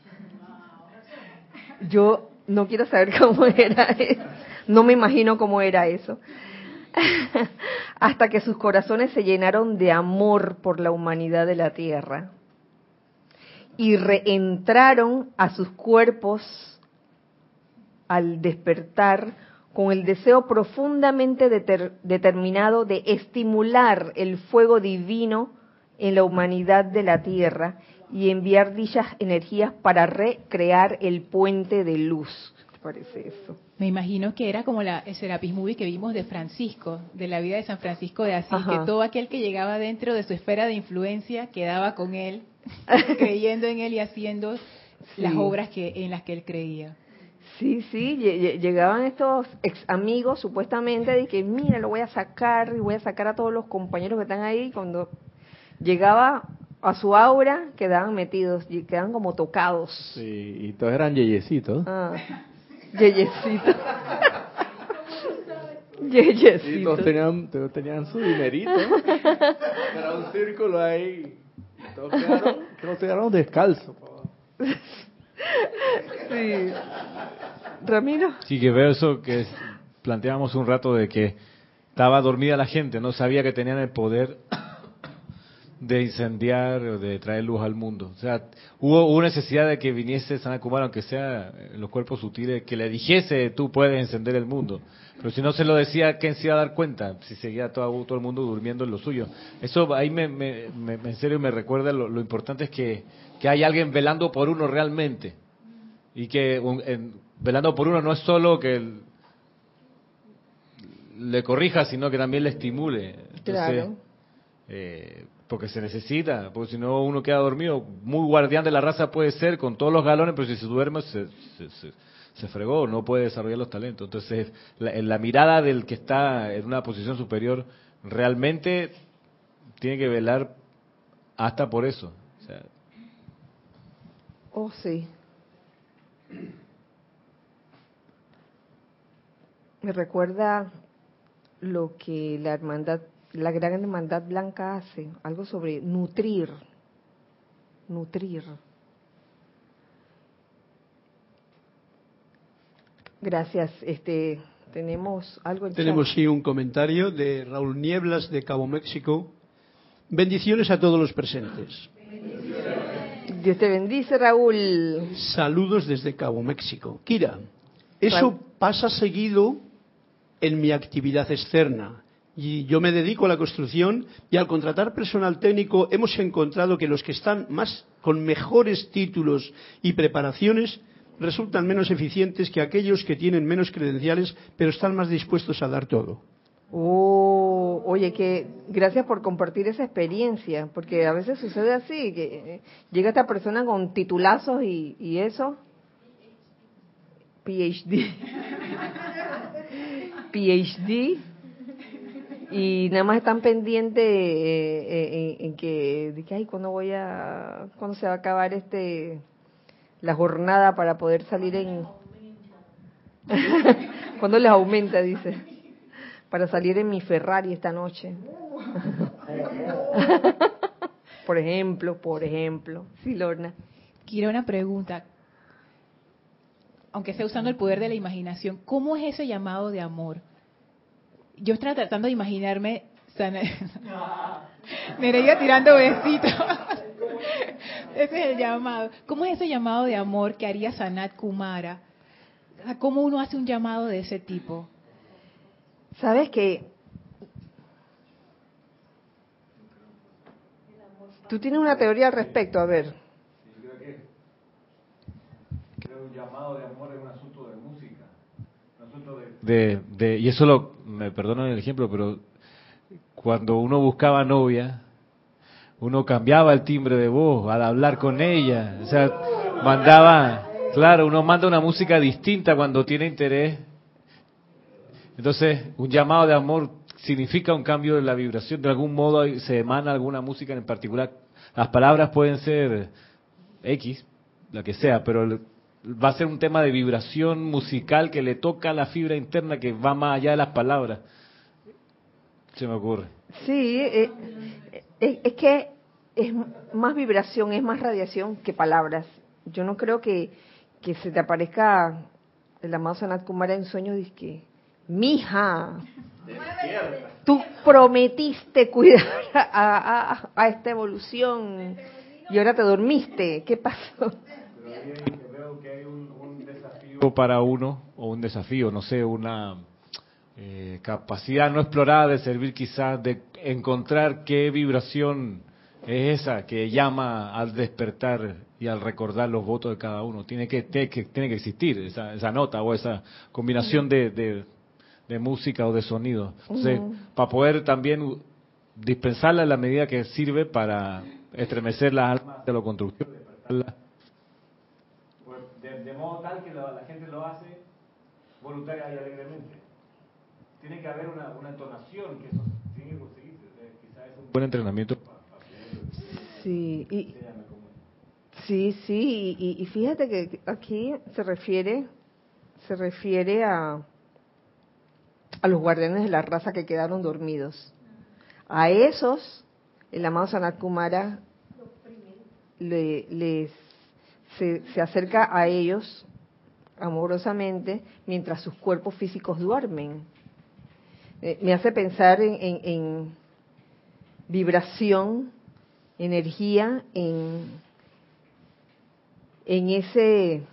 Yo no quiero saber <laughs> cómo era eso. No me imagino cómo era eso. <laughs> Hasta que sus corazones se llenaron de amor por la humanidad de la tierra y reentraron a sus cuerpos al despertar con el deseo profundamente determinado de estimular el fuego divino en la humanidad de la Tierra y enviar dichas energías para recrear el puente de luz. ¿Qué parece eso? Me imagino que era como la, el Serapis Movie que vimos de Francisco, de la vida de San Francisco de Asís, que todo aquel que llegaba dentro de su esfera de influencia quedaba con él <laughs> creyendo en él y haciendo las obras que en las que él creía. Sí, sí, llegaban estos ex amigos supuestamente de que, mira, lo voy a sacar y voy a sacar a todos los compañeros que están ahí. Cuando llegaba a su aura, quedaban metidos, y quedaban como tocados. Sí, y todos eran yeyecitos. Ah, yeyecitos. <laughs> yeyecitos. Y todos tenían, todos tenían su dinerito. Era un círculo ahí. Todos quedaron, descalzos. Sí. Ramiro. Sí, que veo eso que planteábamos un rato de que estaba dormida la gente, no sabía que tenían el poder de incendiar o de traer luz al mundo. O sea, hubo, necesidad de que viniese San Kumara, aunque sea en los cuerpos sutiles, que le dijese, tú puedes encender el mundo. Pero si no se lo decía, ¿quién se iba a dar cuenta? Si seguía todo, todo el mundo durmiendo en lo suyo. Eso ahí me, en serio me recuerda lo, importante es que, que, hay alguien velando por uno realmente. Y que velando por uno no es solo que le corrija, sino que también le estimule. claro. Eh, porque se necesita, porque si no uno queda dormido. Muy guardián de la raza puede ser con todos los galones, pero si se duerme se, se, fregó, no puede desarrollar los talentos. Entonces, la mirada del que está en una posición superior realmente tiene que velar hasta por eso. oh, sí. Me recuerda lo que la hermandad la gran hermandad blanca hace, algo sobre nutrir, nutrir. Gracias. Este, tenemos algo. tenemos sí un comentario de Raúl Nieblas de Cabo México. Bendiciones a todos los presentes. Dios te bendice, Raúl. Saludos desde Cabo México. Kira, eso pasa seguido en mi actividad externa y yo me dedico a la construcción y al contratar personal técnico hemos encontrado que los que están más con mejores títulos y preparaciones resultan menos eficientes que aquellos que tienen menos credenciales pero están más dispuestos a dar todo. Oh, oye, que gracias por compartir esa experiencia, porque a veces sucede así, que eh, llega esta persona con titulazos y, y eso. PhD. <laughs> PhD y nada más están pendientes eh, eh, en, que, de que, ay, ¿cuándo voy a, cuándo se va a acabar este, la jornada para poder salir en, cuando les <laughs> aumenta, dice, para salir en mi Ferrari esta noche. <laughs> por ejemplo, por ejemplo, sí, Lorna. Quiero una pregunta. Aunque sea usando el poder de la imaginación, ¿cómo es ese llamado de amor? Yo estaba tratando de imaginarme <laughs> Mira, iba tirando besitos. <laughs> Ese es el llamado. ¿Cómo es ese llamado de amor que haría Sanat Kumara? ¿Cómo uno hace un llamado de ese tipo? Sabes que tú tienes una teoría al respecto, a ver. Creo que un llamado de amor es un asunto de música, un asunto de, de y eso lo me perdonan el ejemplo, pero cuando uno buscaba novia, uno cambiaba el timbre de voz al hablar con ella. O sea, mandaba, claro, uno manda una música distinta cuando tiene interés. Entonces, un llamado de amor significa un cambio de la vibración. De algún modo se emana alguna música en particular. Las palabras pueden ser X, la que sea, pero va a ser un tema de vibración musical que le toca a la fibra interna que va más allá de las palabras. Se me ocurre. Sí, eh, eh, es que es más vibración, es más radiación que palabras. Yo no creo que, que se te aparezca el amado Sanat Kumara en sueño y que, mija, tú prometiste cuidar a, a esta evolución y ahora te dormiste. ¿Qué pasó? Para uno, o un desafío, no sé, una eh, capacidad no explorada de servir quizás, de encontrar qué vibración es esa que llama al despertar y al recordar los votos de cada uno. Tiene que, tiene que, tiene que existir esa, esa nota o esa combinación de, de, música o de sonido. Entonces, para poder también dispensarla en la medida que sirve para estremecer las almas de lo constructivo, de, modo tal que la, gente lo hace voluntaria y alegremente. Tiene que haber una, una entonación que eso tiene que conseguirse. Quizás es un buen entrenamiento. Sí, y, sí, sí, y, y, fíjate que aquí se refiere, se refiere a, a los guardianes de la raza que quedaron dormidos. A esos, el amado Sanat Kumara le, les se, acerca a ellos amorosamente mientras sus cuerpos físicos duermen. Eh, me hace pensar en, vibración, energía, en, en ese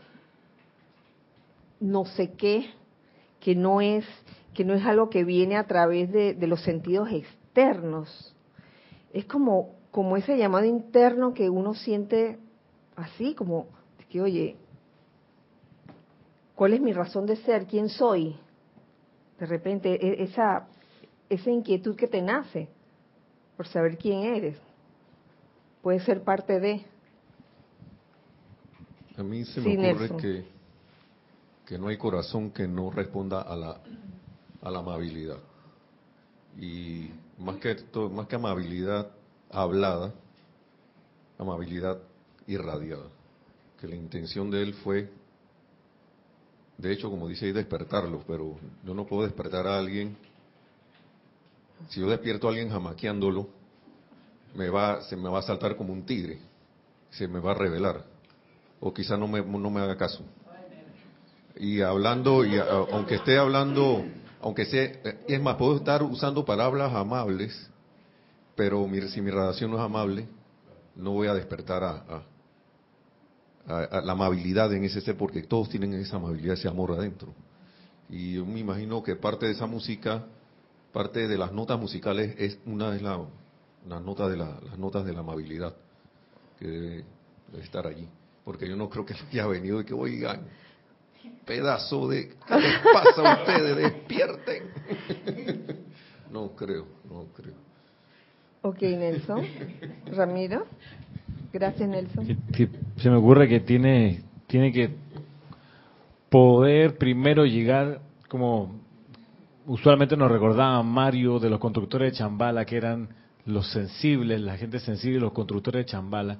no sé qué que no es que no es algo que viene a través de, de los sentidos externos. Es como como ese llamado interno que uno siente así como que, oye, ¿cuál es mi razón de ser? ¿Quién soy? De repente, e, esa, esa inquietud que te nace por saber quién eres, puede ser parte de... A mí se me ocurre que, que no hay corazón que no responda a la, a la amabilidad. Y más que, más que amabilidad hablada, amabilidad irradiada. Que la intención de él fue, de hecho, como dice ahí, despertarlo, pero yo no puedo despertar a alguien. Si yo despierto a alguien jamaqueándolo, me va, se me va a saltar como un tigre, se me va a revelar, o quizá no me, no me haga caso. Y hablando, y aunque esté hablando, aunque sea, es más, puedo estar usando palabras amables, pero si mi radiación no es amable, no voy a despertar a, la amabilidad en ese ser, porque todos tienen esa amabilidad, ese amor adentro. Y yo me imagino que parte de esa música parte de las notas musicales es una de la, las notas de la, las notas de la amabilidad que debe, estar allí, porque yo no creo que <laughs> haya venido y que oigan pedazo de ¿qué les pasa a ustedes? Despierten. <laughs> no creo, no creo. Ok, Nelson. Ramiro. Gracias, Nelson. se me ocurre que tiene, tiene que poder primero llegar como usualmente nos recordaba Mario de los constructores de Chambala, que eran los sensibles, la gente sensible, los constructores de Chambala.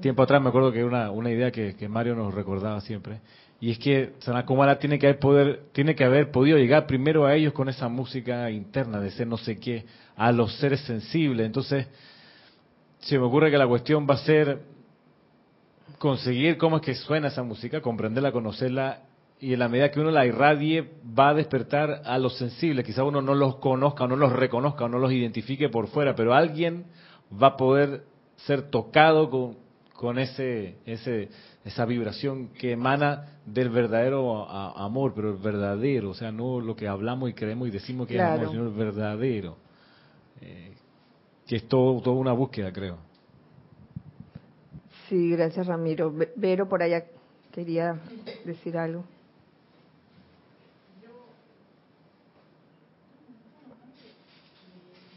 Tiempo atrás me acuerdo que era una, idea que, Mario nos recordaba siempre. Y es que Sanakumara tiene que haber poder, tiene que haber podido llegar primero a ellos con esa música interna de ser no sé qué, a los seres sensibles. Entonces, se me ocurre que la cuestión va a ser conseguir cómo es que suena esa música, comprenderla, conocerla y en la medida que uno la irradie va a despertar a los sensibles. Quizá uno no los conozca o no los reconozca o no los identifique por fuera, pero alguien va a poder ser tocado con, con ese, ese, esa vibración que emana del verdadero amor, pero el verdadero, o sea, no lo que hablamos y creemos y decimos que es amor, sino el verdadero. Que es todo, toda una búsqueda, creo. Sí, gracias Ramiro. Vero por allá quería decir algo.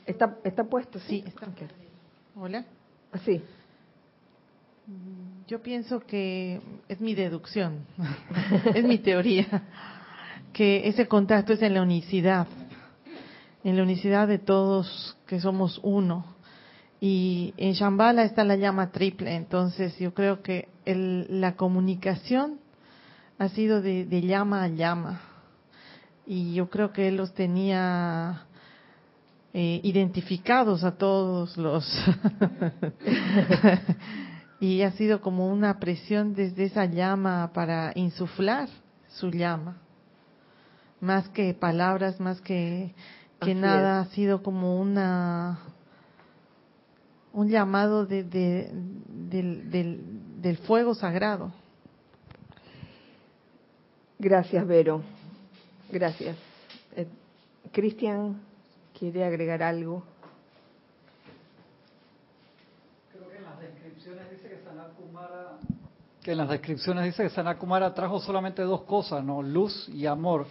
¿Está, está puesto? Sí, está. Hola. Ah, sí. Yo pienso que es mi deducción, <laughs> es mi teoría, que ese contacto es en la unicidad, en la unicidad de todos que somos uno. Y en Shambhala está la llama triple, entonces yo creo que la comunicación ha sido de, de llama a llama. Y yo creo que él los tenía eh, identificados a todos los... <laughs> y ha sido como una presión desde esa llama para insuflar su llama. Más que palabras, más que, que nada, ha sido como una un llamado de, del, del fuego sagrado. Gracias, Vero. Gracias. Eh, Cristian. ¿Quiere agregar algo? Creo que en las descripciones dice que que en las descripciones dice que Sanat Kumara trajo solamente dos cosas, ¿no? Luz y amor.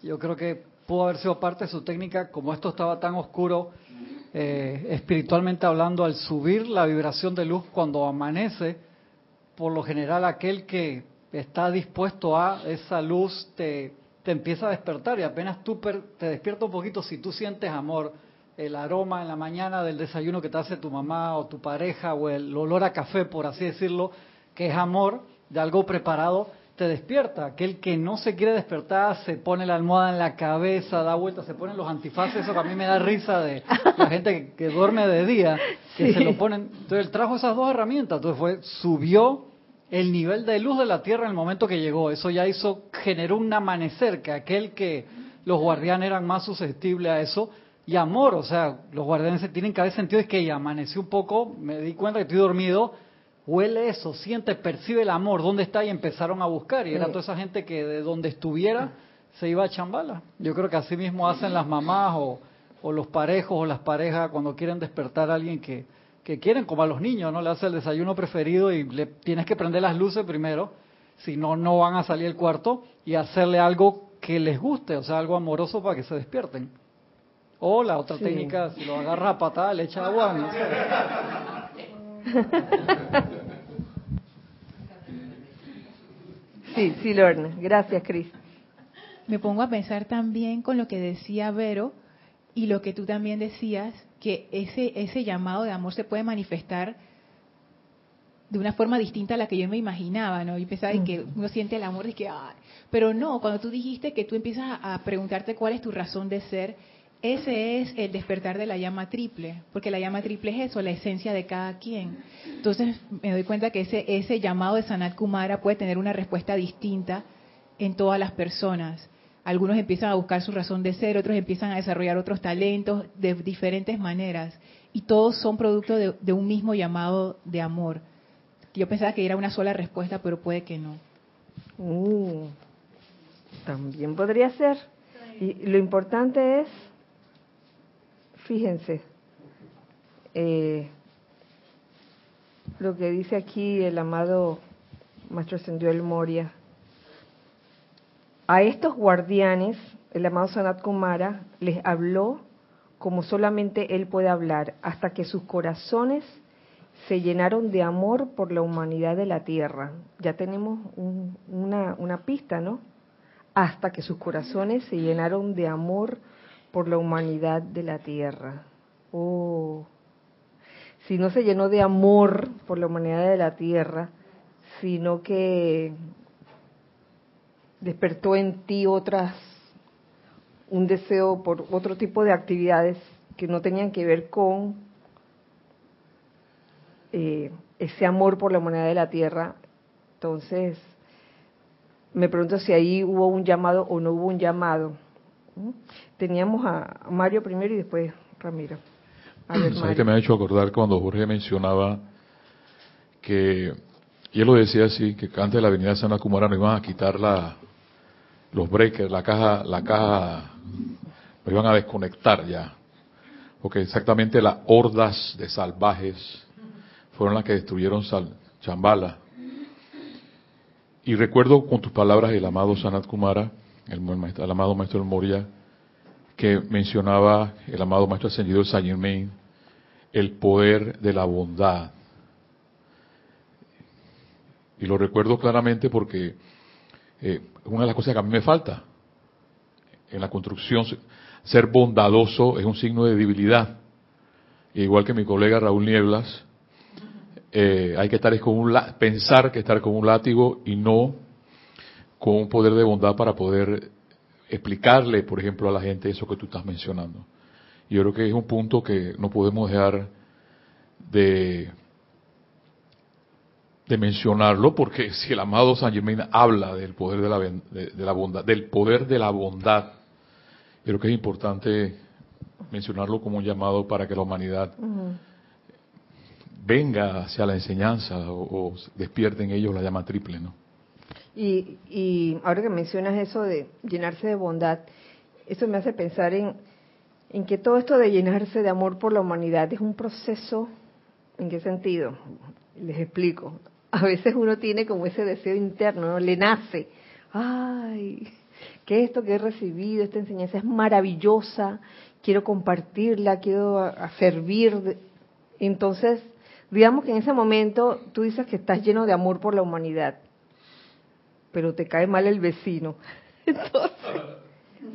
Yo creo que pudo haber sido parte de su técnica, como esto estaba tan oscuro, eh, espiritualmente hablando, al subir la vibración de luz cuando amanece, por lo general aquel que está dispuesto a esa luz te te empieza a despertar y apenas tú te despiertas un poquito, si tú sientes amor, el aroma en la mañana del desayuno que te hace tu mamá o tu pareja o el olor a café, por así decirlo, que es amor de algo preparado, te despierta. Aquel que no se quiere despertar se pone la almohada en la cabeza, da vuelta, se ponen los antifaces, eso que a mí me da risa de la gente que, duerme de día, que se lo ponen. Entonces él trajo esas dos herramientas, entonces fue, subió el nivel de luz de la Tierra en el momento que llegó. Eso ya hizo, generó un amanecer, que aquel que los guardianes eran más susceptibles a eso, y amor, o sea, los guardianes tienen que haber sentido, es que ya amaneció un poco, me di cuenta que estoy dormido, huele eso, siente, percibe el amor, ¿dónde está? Y empezaron a buscar, y era toda esa gente que de donde estuviera se iba a chambala. Yo creo que así mismo hacen las mamás o, o los parejos o las parejas cuando quieren despertar a alguien que, que quieren, como a los niños, ¿no? Le hace el desayuno preferido y le tienes que prender las luces primero, si no, no van a salir del cuarto y hacerle algo que les guste, o sea, algo amoroso para que se despierten. O la otra técnica, si lo agarra a patada, le echa agua. ¿no? <laughs> Sí, sí, Lorna. Gracias, Cris. Me pongo a pensar también con lo que decía Vero y lo que tú también decías que ese, ese llamado de amor se puede manifestar de una forma distinta a la que yo me imaginaba, ¿no? Yo pensaba que uno siente el amor de que, pero no, cuando tú dijiste que tú empiezas a preguntarte cuál es tu razón de ser, ese es el despertar de la llama triple, porque la llama triple es eso, la esencia de cada quien. Entonces me doy cuenta que ese, ese llamado de Sanat Kumara puede tener una respuesta distinta en todas las personas algunos empiezan a buscar su razón de ser, otros empiezan a desarrollar otros talentos de diferentes maneras. Y todos son producto de, un mismo llamado de amor. Yo pensaba que era una sola respuesta, pero puede que no. Uh, también podría ser. Y lo importante es fíjense, eh, lo que dice aquí el amado Maestro Ascendió Moria. A estos guardianes, el amado Sanat Kumara les habló como solamente él puede hablar, hasta que sus corazones se llenaron de amor por la humanidad de la tierra. Ya tenemos una, una pista, ¿no? Hasta que sus corazones se llenaron de amor por la humanidad de la tierra. Oh, si no se llenó de amor por la humanidad de la tierra, sino que despertó en ti otras, un deseo por otro tipo de actividades que no tenían que ver con eh, ese amor por la humanidad de la tierra. Entonces, me pregunto si ahí hubo un llamado o no hubo un llamado. Teníamos a Mario primero y después Ramiro. ¿Sabes que me ha hecho acordar cuando Jorge mencionaba que, y él lo decía así, que antes de la avenida San Kumara no iban a quitar la, los breakers, la caja, la caja, lo iban a desconectar ya. Porque exactamente las hordas de salvajes fueron las que destruyeron Chambala. Y recuerdo con tus palabras el amado Sanat Kumara, el, el amado maestro Moria, que mencionaba el amado maestro ascendido Saint Germain, el poder de la bondad. Y lo recuerdo claramente porque eh, una de las cosas que a mí me falta en la construcción, ser bondadoso es un signo de debilidad. igual que mi colega Raúl Nieblas, eh, hay que estar con un pensar que estar con un látigo y no con un poder de bondad para poder explicarle, por ejemplo, a la gente eso que tú estás mencionando. Yo creo que es un punto que no podemos dejar de, de mencionarlo, porque <laughs> si el amado San Germain habla del poder de la, de, la bondad, del poder de la bondad, creo que es importante mencionarlo como un llamado para que la humanidad venga hacia la enseñanza o, despierte en ellos la llama triple, ¿no? Y, y ahora que mencionas eso de llenarse de bondad, eso me hace pensar en en que todo esto de llenarse de amor por la humanidad es un proceso, ¿en qué sentido? Les explico. A veces uno tiene como ese deseo interno, ¿no? Le nace, ay, que esto que he recibido, esta enseñanza es maravillosa, quiero compartirla, quiero servir. Entonces, digamos que en ese momento tú dices que estás lleno de amor por la humanidad, pero te cae mal el vecino. <laughs> Entonces,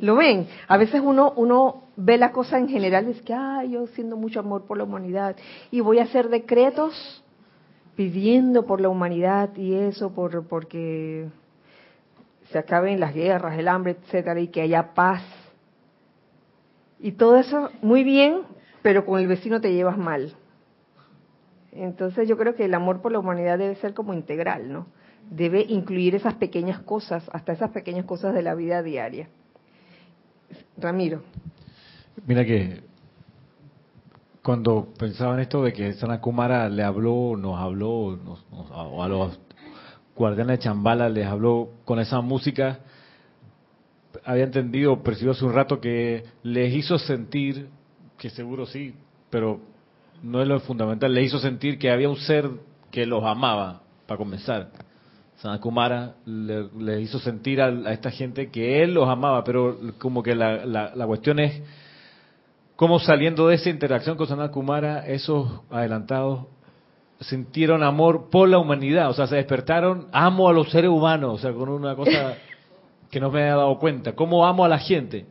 ¿Lo ven? A veces uno, uno ve la cosa en general y dice que, ah, yo siento mucho amor por la humanidad y voy a hacer decretos pidiendo por la humanidad y eso por porque se acaben las guerras, el hambre, etcétera, y que haya paz. Y todo eso muy bien, pero con el vecino te llevas mal. Entonces yo creo que el amor por la humanidad debe ser como integral, ¿no? Debe incluir esas pequeñas cosas, hasta esas pequeñas cosas de la vida diaria. Ramiro. Mira que cuando pensaba en esto de que Sana Kumara le habló, nos habló, o a los guardianes de Chambala les habló con esa música, había entendido, percibió hace un rato que les hizo sentir, que seguro sí, pero no es lo fundamental, les hizo sentir que había un ser que los amaba, para comenzar. Sanakumara le, le hizo sentir a, esta gente que él los amaba, pero como que la, la, cuestión es cómo saliendo de esa interacción con Sanakumara, esos adelantados sintieron amor por la humanidad, o sea, se despertaron, amo a los seres humanos, o sea, con una cosa <laughs> que no me había dado cuenta, cómo amo a la gente.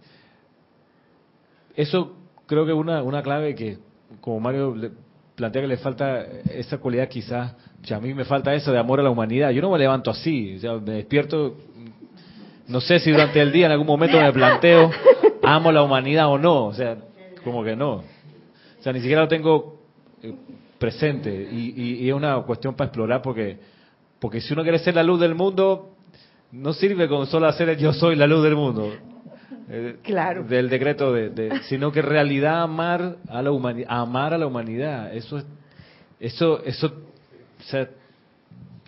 Eso creo que es una, una clave que, como Mario plantea que le falta esa cualidad quizás a mí me falta eso de amor a la humanidad. Yo no me levanto así, me despierto, no sé si durante el día en algún momento me planteo, amo la humanidad o no, o sea, como que no. O sea, ni siquiera lo tengo eh, presente y, es una cuestión para explorar porque, porque si uno quiere ser la luz del mundo, no sirve con solo hacer yo soy la luz del mundo. Eh, claro. Del decreto de, sino que en realidad amar a la humanidad, amar a la humanidad, eso es, eso, eso o sea,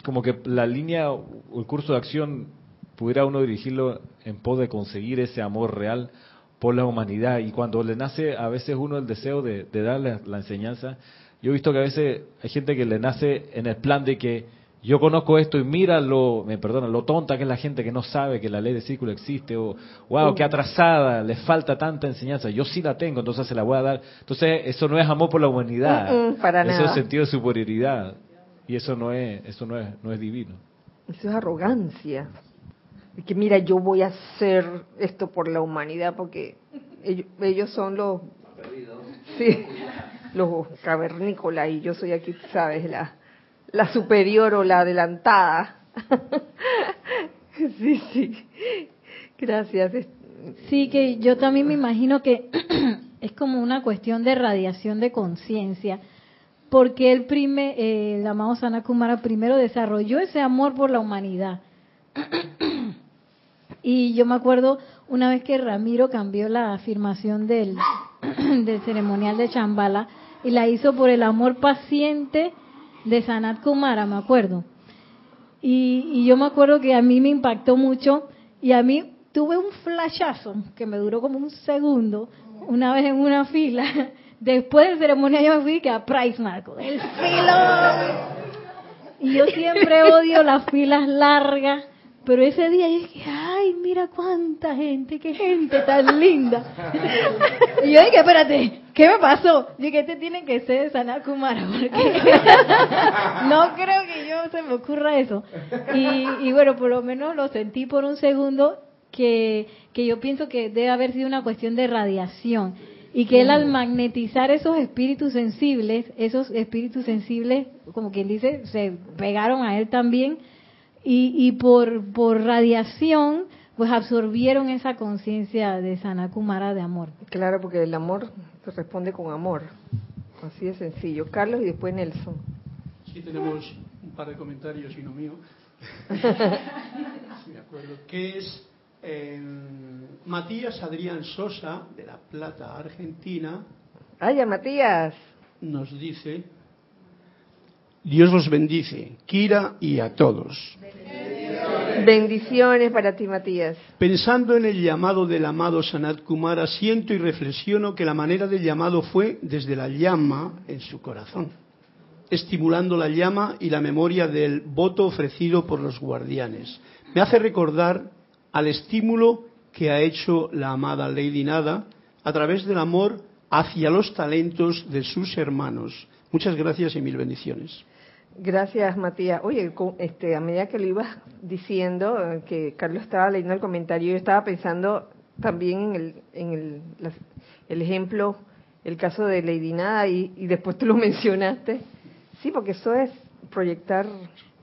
como que la línea o el curso de acción pudiera uno dirigirlo en pos de conseguir ese amor real por la humanidad. Y cuando le nace a veces uno el deseo de, darle la enseñanza, yo he visto que a veces hay gente que le nace en el plan de que yo conozco esto y mira lo, me perdona, lo tonta que es la gente que no sabe que la ley de círculo existe o wow, qué atrasada, le falta tanta enseñanza. Yo sí la tengo, entonces se la voy a dar. Entonces, eso no es amor por la humanidad. eso es sentido de superioridad y eso no es eso no es no es divino. Eso es arrogancia. Que mira, yo voy a hacer esto por la humanidad porque ellos, son los sí, los cavernícolas y yo soy aquí, sabes, la la superior o la adelantada. <laughs> sí, sí. Gracias. Sí, que yo también me imagino que <clears throat> es como una cuestión de radiación de conciencia, porque el, prime, eh, el amado Sanakumara primero desarrolló ese amor por la humanidad. <clears throat> y yo me acuerdo una vez que Ramiro cambió la afirmación del, <clears throat> del ceremonial de Chambala y la hizo por el amor paciente de Sanat Kumara, me acuerdo. Y, yo me acuerdo que a mí me impactó mucho y a mí tuve un flashazo que me duró como un segundo, una vez en una fila. <laughs> Después de ceremonia yo me fui que a Price Marco, el filo. Y yo siempre odio las filas largas pero ese día yo dije, ay, mira cuánta gente, qué gente tan linda. y yo dije, espérate, ¿qué me pasó? Dije, este tiene que ser Sanat Kumara, porque <laughs> no creo que yo se me ocurra eso. Y, y bueno, por lo menos lo sentí por un segundo que, que yo pienso que debe haber sido una cuestión de radiación. Y que él al magnetizar esos espíritus sensibles, esos espíritus sensibles, como quien dice, se pegaron a él también y, por, por radiación pues absorbieron esa conciencia de Sanakumara de amor. Claro, porque el amor se responde con amor. Así de sencillo. Carlos y después Nelson. Sí, tenemos un par de comentarios y no mío. <laughs> me acuerdo. Que es Matías Adrián Sosa, de La Plata, Argentina. ¡Ay, Matías! Nos dice Dios los bendice, Kira y a todos. Bendiciones para ti, Matías. Pensando en el llamado del amado Sanat Kumara, siento y reflexiono que la manera del llamado fue desde la llama en su corazón, estimulando la llama y la memoria del voto ofrecido por los guardianes. Me hace recordar al estímulo que ha hecho la amada Lady Nada a través del amor hacia los talentos de sus hermanos. Muchas gracias y mil bendiciones. Gracias, Matías. Oye, este, a medida que lo ibas diciendo, eh, que Carlos estaba leyendo el comentario, yo estaba pensando también en el, en el, ejemplo, el caso de Lady Nada, y, y, después tú lo <laughs> mencionaste. Sí, porque eso es proyectar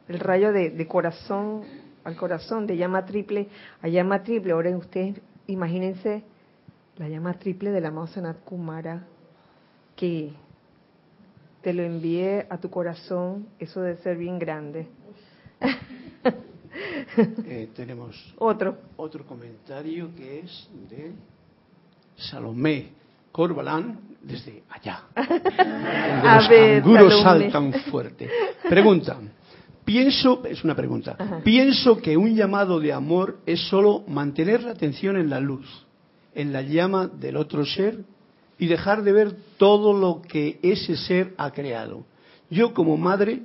el rayo de, de corazón al corazón, de llama triple a llama triple. Ahora ustedes imagínense la llama triple de la Sanat Kumara, que te lo envié a tu corazón, eso debe ser bien grande. <laughs> Eh, tenemos otro otro comentario que es de Salomé Corbalán desde allá. <laughs> a ver, los saltan fuerte. Pregunta. Pienso, es una pregunta, pienso que un llamado de amor es solo mantener la atención en la luz, en la llama del otro ser y dejar de ver todo lo que ese ser ha creado. Yo como madre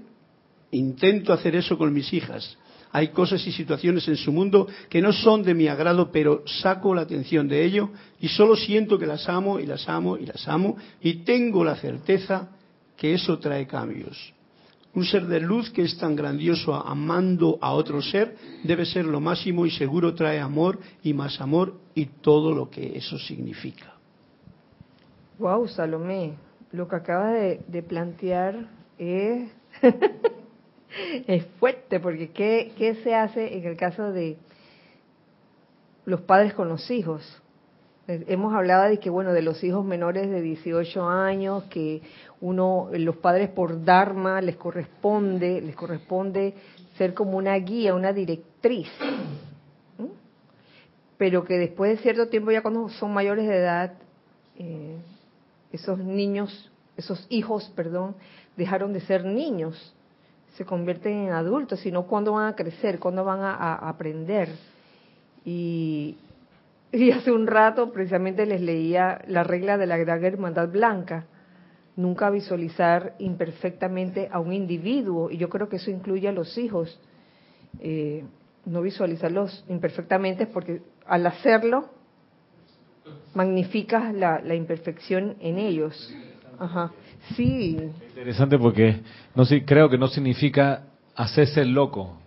intento hacer eso con mis hijas. Hay cosas y situaciones en su mundo que no son de mi agrado, pero saco la atención de ello y solo siento que las amo y las amo y las amo y tengo la certeza que eso trae cambios. Un ser de luz que es tan grandioso amando a otro ser debe ser lo máximo y seguro trae amor y más amor y todo lo que eso significa. Wow, Salomé, lo que acaba de, plantear es, <laughs> es fuerte, porque ¿qué, ¿qué se hace en el caso de los padres con los hijos? Eh, hemos hablado de que, bueno, de los hijos menores de 18 años, que uno, los padres por Dharma les corresponde, les corresponde ser como una guía, una directriz. Pero que después de cierto tiempo, ya cuando son mayores de edad, eh, esos niños, esos hijos, perdón, dejaron de ser niños, se convierten en adultos, sino cuándo van a crecer, cuándo van a, aprender. Y, Y hace un rato precisamente les leía la regla de la gran hermandad blanca. Nunca visualizar imperfectamente a un individuo, y yo creo que eso incluye a los hijos. Eh, no visualizarlos imperfectamente porque al hacerlo magnificas la, imperfección en ellos. Ajá. Sí. Interesante porque no creo que no significa hacerse loco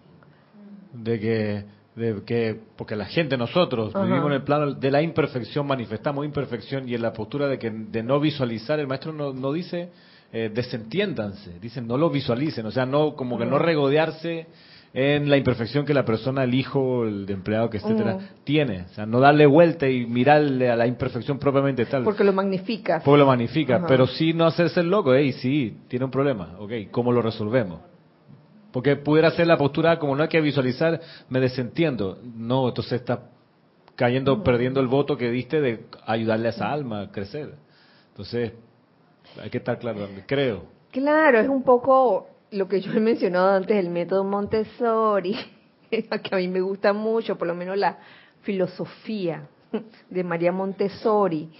de que de que porque la gente nosotros vivimos en el plano de la imperfección manifestamos imperfección y en la postura de que de no visualizar el maestro no, no dice eh, desentiéndanse dicen no lo visualicen o sea no como que no regodearse en la imperfección que la persona, el hijo, el empleado, que etcétera, tiene. O sea, no darle vuelta y mirarle a la imperfección propiamente tal. Porque lo magnifica. Porque lo magnifica, pero sí no hacerse el loco, y sí, tiene un problema, ok, ¿cómo lo resolvemos? Porque pudiera ser la postura como no hay que visualizar, me desentiendo. No, entonces está cayendo, perdiendo el voto que diste de ayudarle a esa alma a crecer. Entonces, hay que estar claro, creo. Claro, es un poco lo que yo he mencionado antes, el método Montessori, <laughs> que a mí me gusta mucho, por lo menos la filosofía de María Montessori,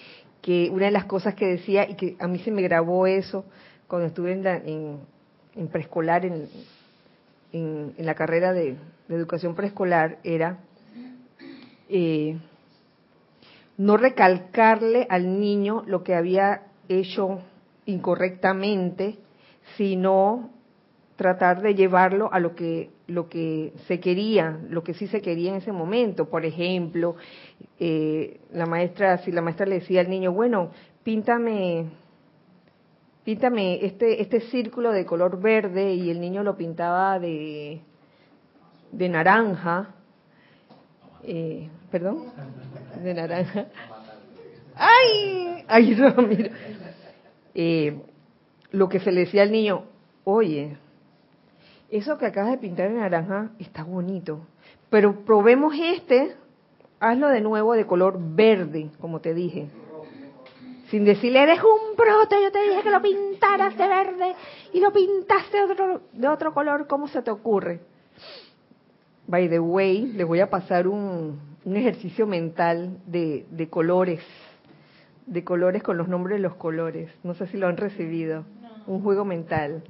que una de las cosas que decía, y que a mí se me grabó eso cuando estuve en, en, preescolar, en, en, la carrera de, educación preescolar, era eh, no recalcarle al niño lo que había hecho incorrectamente, sino tratar de llevarlo a lo que lo que se quería, lo que sí se quería en ese momento. Por ejemplo, eh, la maestra, si la maestra le decía al niño, bueno, píntame, píntame este este círculo de color verde y el niño lo pintaba de de naranja, eh, perdón, de naranja. Ay, ay, no, mira. Eh, lo que se le decía al niño, oye, eso que acabas de pintar en naranja está bonito, pero probemos este, hazlo de nuevo de color verde, como te dije. Sin decirle, eres un brote, yo te dije que lo pintaras de verde y lo pintaste de otro, de otro color, ¿cómo se te ocurre? By the way, les voy a pasar un, un ejercicio mental de, de colores, de colores con los nombres de los colores. No sé si lo han recibido. Un juego mental.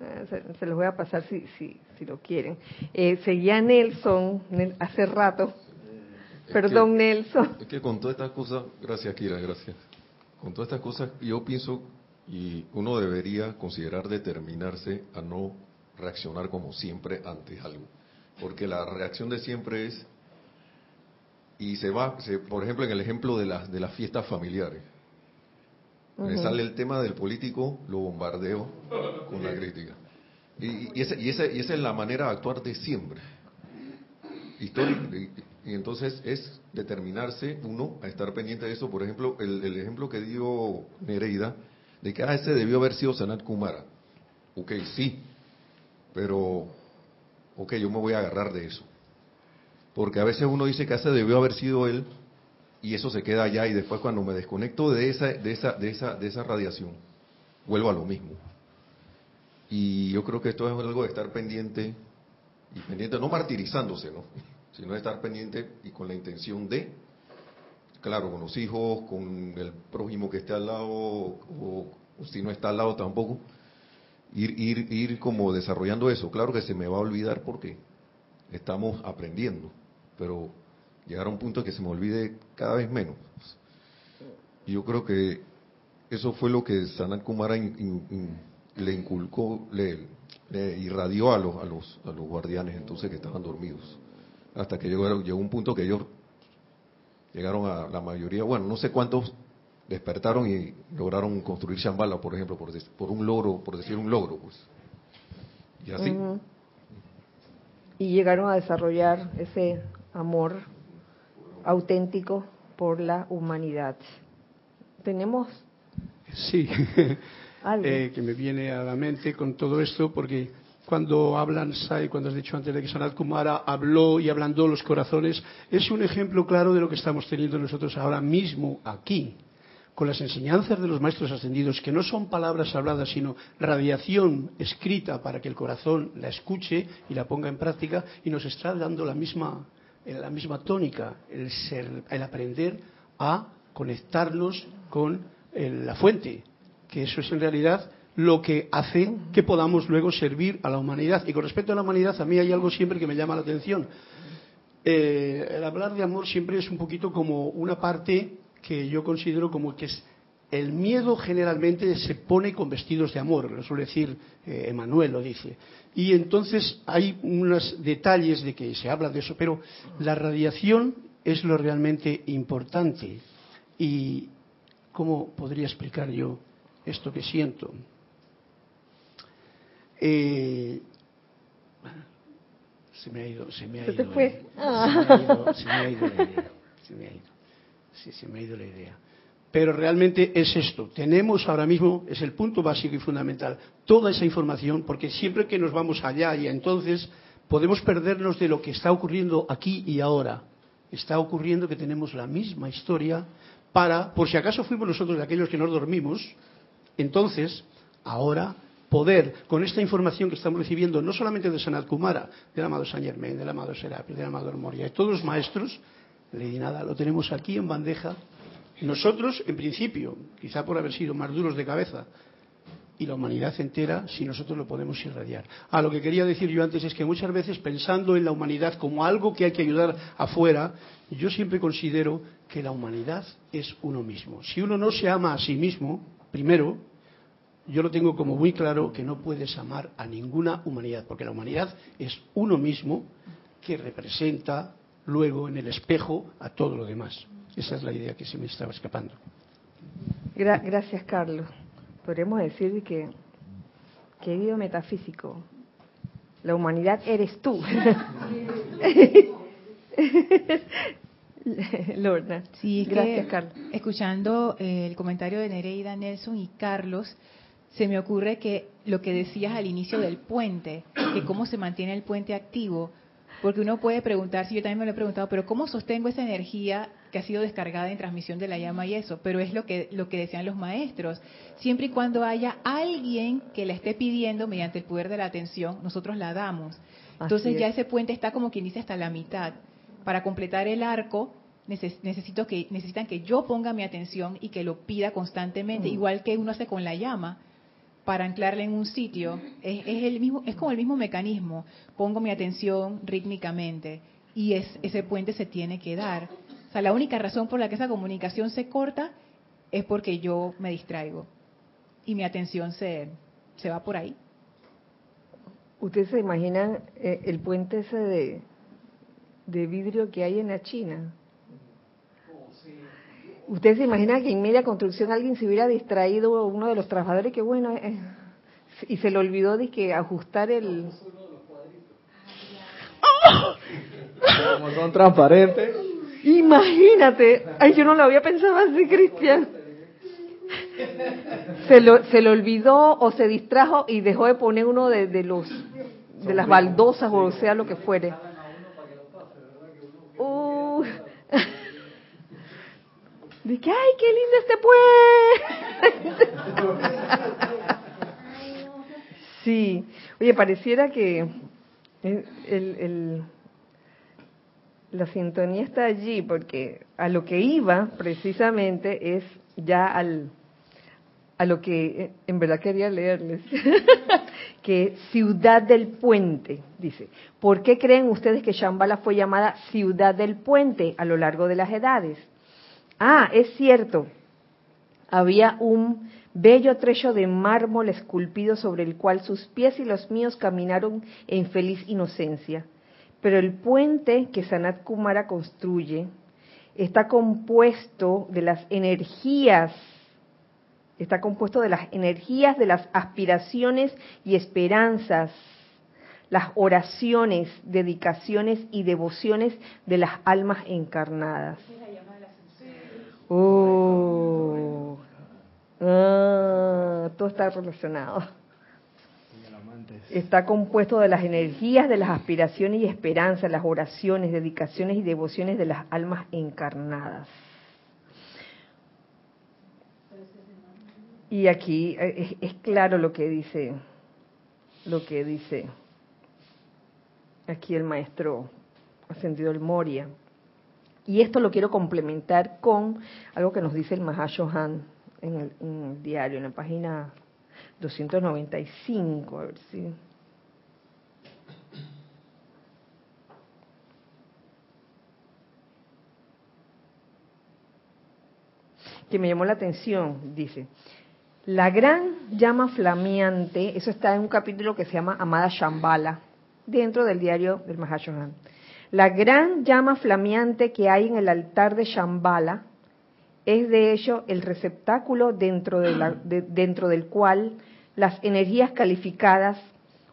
Eh, se, los voy a pasar si, si, si lo quieren. Eh, seguía Nelson hace rato. Perdón, Nelson. Es que con todas estas cosas, gracias Kira, gracias. Con todas estas cosas, yo pienso y uno debería considerar determinarse a no reaccionar como siempre ante algo. Porque la reacción de siempre es, y se va, por ejemplo, en el ejemplo de, las de las fiestas familiares me sale el tema del político, lo bombardeo con la crítica. Y, esa, y, esa, es la manera de actuar de siempre. Y, entonces es determinarse uno a estar pendiente de eso. Por ejemplo, el, ejemplo que dio Nereida, de que ah, ese debió haber sido Sanat Kumara. Ok, sí, pero, ok, yo me voy a agarrar de eso. Porque a veces uno dice que ese debió haber sido él, y eso se queda allá y después cuando me desconecto de esa de esa de esa de esa radiación vuelvo a lo mismo y yo creo que esto es algo de estar pendiente y pendiente no martirizándose no sino estar pendiente y con la intención de claro con los hijos con el prójimo que esté al lado o, si no está al lado tampoco ir ir ir como desarrollando eso claro que se me va a olvidar porque estamos aprendiendo pero llegar a un punto que se me olvide cada vez menos. Y yo creo que eso fue lo que Sanat Kumara le inculcó, le, irradió a los, a, los, a los guardianes entonces que estaban dormidos. Hasta que llegó, llegó un punto que ellos llegaron a la mayoría, bueno, no sé cuántos despertaron y lograron construir Shambhala, por ejemplo, por, por un logro, por decir un logro, pues. Y así. Y llegaron a desarrollar ese amor auténtico por la humanidad. Tenemos. Sí, <laughs> eh, que me viene a la mente con todo esto, porque cuando hablan Sai, cuando has dicho antes de que Sanat Kumara habló y ablandó los corazones, es un ejemplo claro de lo que estamos teniendo nosotros ahora mismo aquí, con las enseñanzas de los maestros ascendidos, que no son palabras habladas, sino radiación escrita para que el corazón la escuche y la ponga en práctica, y nos está dando la misma en la misma tónica, el, ser, el aprender a conectarnos con la fuente, que eso es en realidad lo que hace que podamos luego servir a la humanidad. Y con respecto a la humanidad, a mí hay algo siempre que me llama la atención. Eh, el hablar de amor siempre es un poquito como una parte que yo considero como que es el miedo generalmente se pone con vestidos de amor, lo suele decir eh, Emanuel, lo dice. Y entonces hay unos detalles de que se habla de eso, pero la radiación es lo realmente importante. ¿Y cómo podría explicar yo esto que siento? Eh, se me ha ido, se me ha ido, se, me ha ido, se me ha ido la idea, se me ha ido, sí, se me ha ido la idea. Pero realmente es esto. Tenemos ahora mismo, es el punto básico y fundamental, toda esa información, porque siempre que nos vamos allá y entonces podemos perdernos de lo que está ocurriendo aquí y ahora. Está ocurriendo que tenemos la misma historia para, por si acaso fuimos nosotros de aquellos que nos dormimos, entonces, ahora poder, con esta información que estamos recibiendo, no solamente de Sanat Kumara, del amado San Germain, del amado Serapis, del amado Moria, de todos los maestros, le nada, lo tenemos aquí en bandeja nosotros, en principio, quizá por haber sido más duros de cabeza, y la humanidad entera, si nosotros lo podemos irradiar. Ah, lo que quería decir yo antes es que muchas veces pensando en la humanidad como algo que hay que ayudar afuera, yo siempre considero que la humanidad es uno mismo. Si uno no se ama a sí mismo, primero, yo lo tengo como muy claro que no puedes amar a ninguna humanidad, porque la humanidad es uno mismo que representa luego en el espejo a todo lo demás. Esa es la idea que se me estaba escapando. gracias, Carlos. Podríamos decir que, querido metafísico, la humanidad eres tú. <laughs> Lorna. Sí, gracias, Carlos. Escuchando el comentario de Nereida, Nelson y Carlos, se me ocurre que lo que decías al inicio del puente, que cómo se mantiene el puente activo, porque uno puede preguntarse, yo también me lo he preguntado, pero ¿cómo sostengo esa energía que ha sido descargada en transmisión de la llama y eso? Pero es lo que, lo que decían los maestros. Siempre y cuando haya alguien que la esté pidiendo mediante el poder de la atención, nosotros la damos. Entonces ya ese puente está como quien dice hasta la mitad. Para completar el arco, necesito que, necesitan que yo ponga mi atención y que lo pida constantemente, mm. igual que uno hace con la llama para anclarla en un sitio. Es, el mismo, es como el mismo mecanismo. Pongo mi atención rítmicamente y es, ese puente se tiene que dar. O sea, la única razón por la que esa comunicación se corta es porque yo me distraigo y mi atención se, se va por ahí. ¿Ustedes se imaginan eh, el puente ese de, de vidrio que hay en la China? ¿Usted se imagina que en media construcción alguien se hubiera distraído, uno de los trabajadores, que bueno, eh, y se le olvidó de que ajustar el... Como son transparentes. Imagínate. Ay, yo no lo había pensado así, Cristian. Se lo, se le olvidó o se distrajo y dejó de poner uno de, de los de las baldosas o sea lo que fuere. Uh. Dije, ay, qué lindo este puente. <laughs> sí, oye, pareciera que el, la sintonía está allí, porque a lo que iba precisamente es ya al, a lo que en verdad quería leerles, <laughs> que Ciudad del Puente, dice, ¿por qué creen ustedes que Shambhala fue llamada Ciudad del Puente a lo largo de las edades? Ah, es cierto. Había un bello trecho de mármol esculpido sobre el cual sus pies y los míos caminaron en feliz inocencia. Pero el puente que Sanat Kumara construye está compuesto de las energías, está compuesto de las energías de las aspiraciones y esperanzas, las oraciones, dedicaciones y devociones de las almas encarnadas. Oh. Ah, todo está relacionado. Está compuesto de las energías, de las aspiraciones y esperanzas, las oraciones, dedicaciones y devociones de las almas encarnadas. Y aquí eh, es, claro lo que dice, lo que dice aquí el maestro ascendido el Moria. Y esto lo quiero complementar con algo que nos dice el Mahashohan en el, en el diario, en la página 295, a ver si que me llamó la atención, dice, la gran llama flameante, eso está en un capítulo que se llama Amada Shambhala, dentro del diario del Mahashohan. La gran llama flameante que hay en el altar de Shambhala es de hecho el receptáculo dentro, de la, dentro del cual las energías calificadas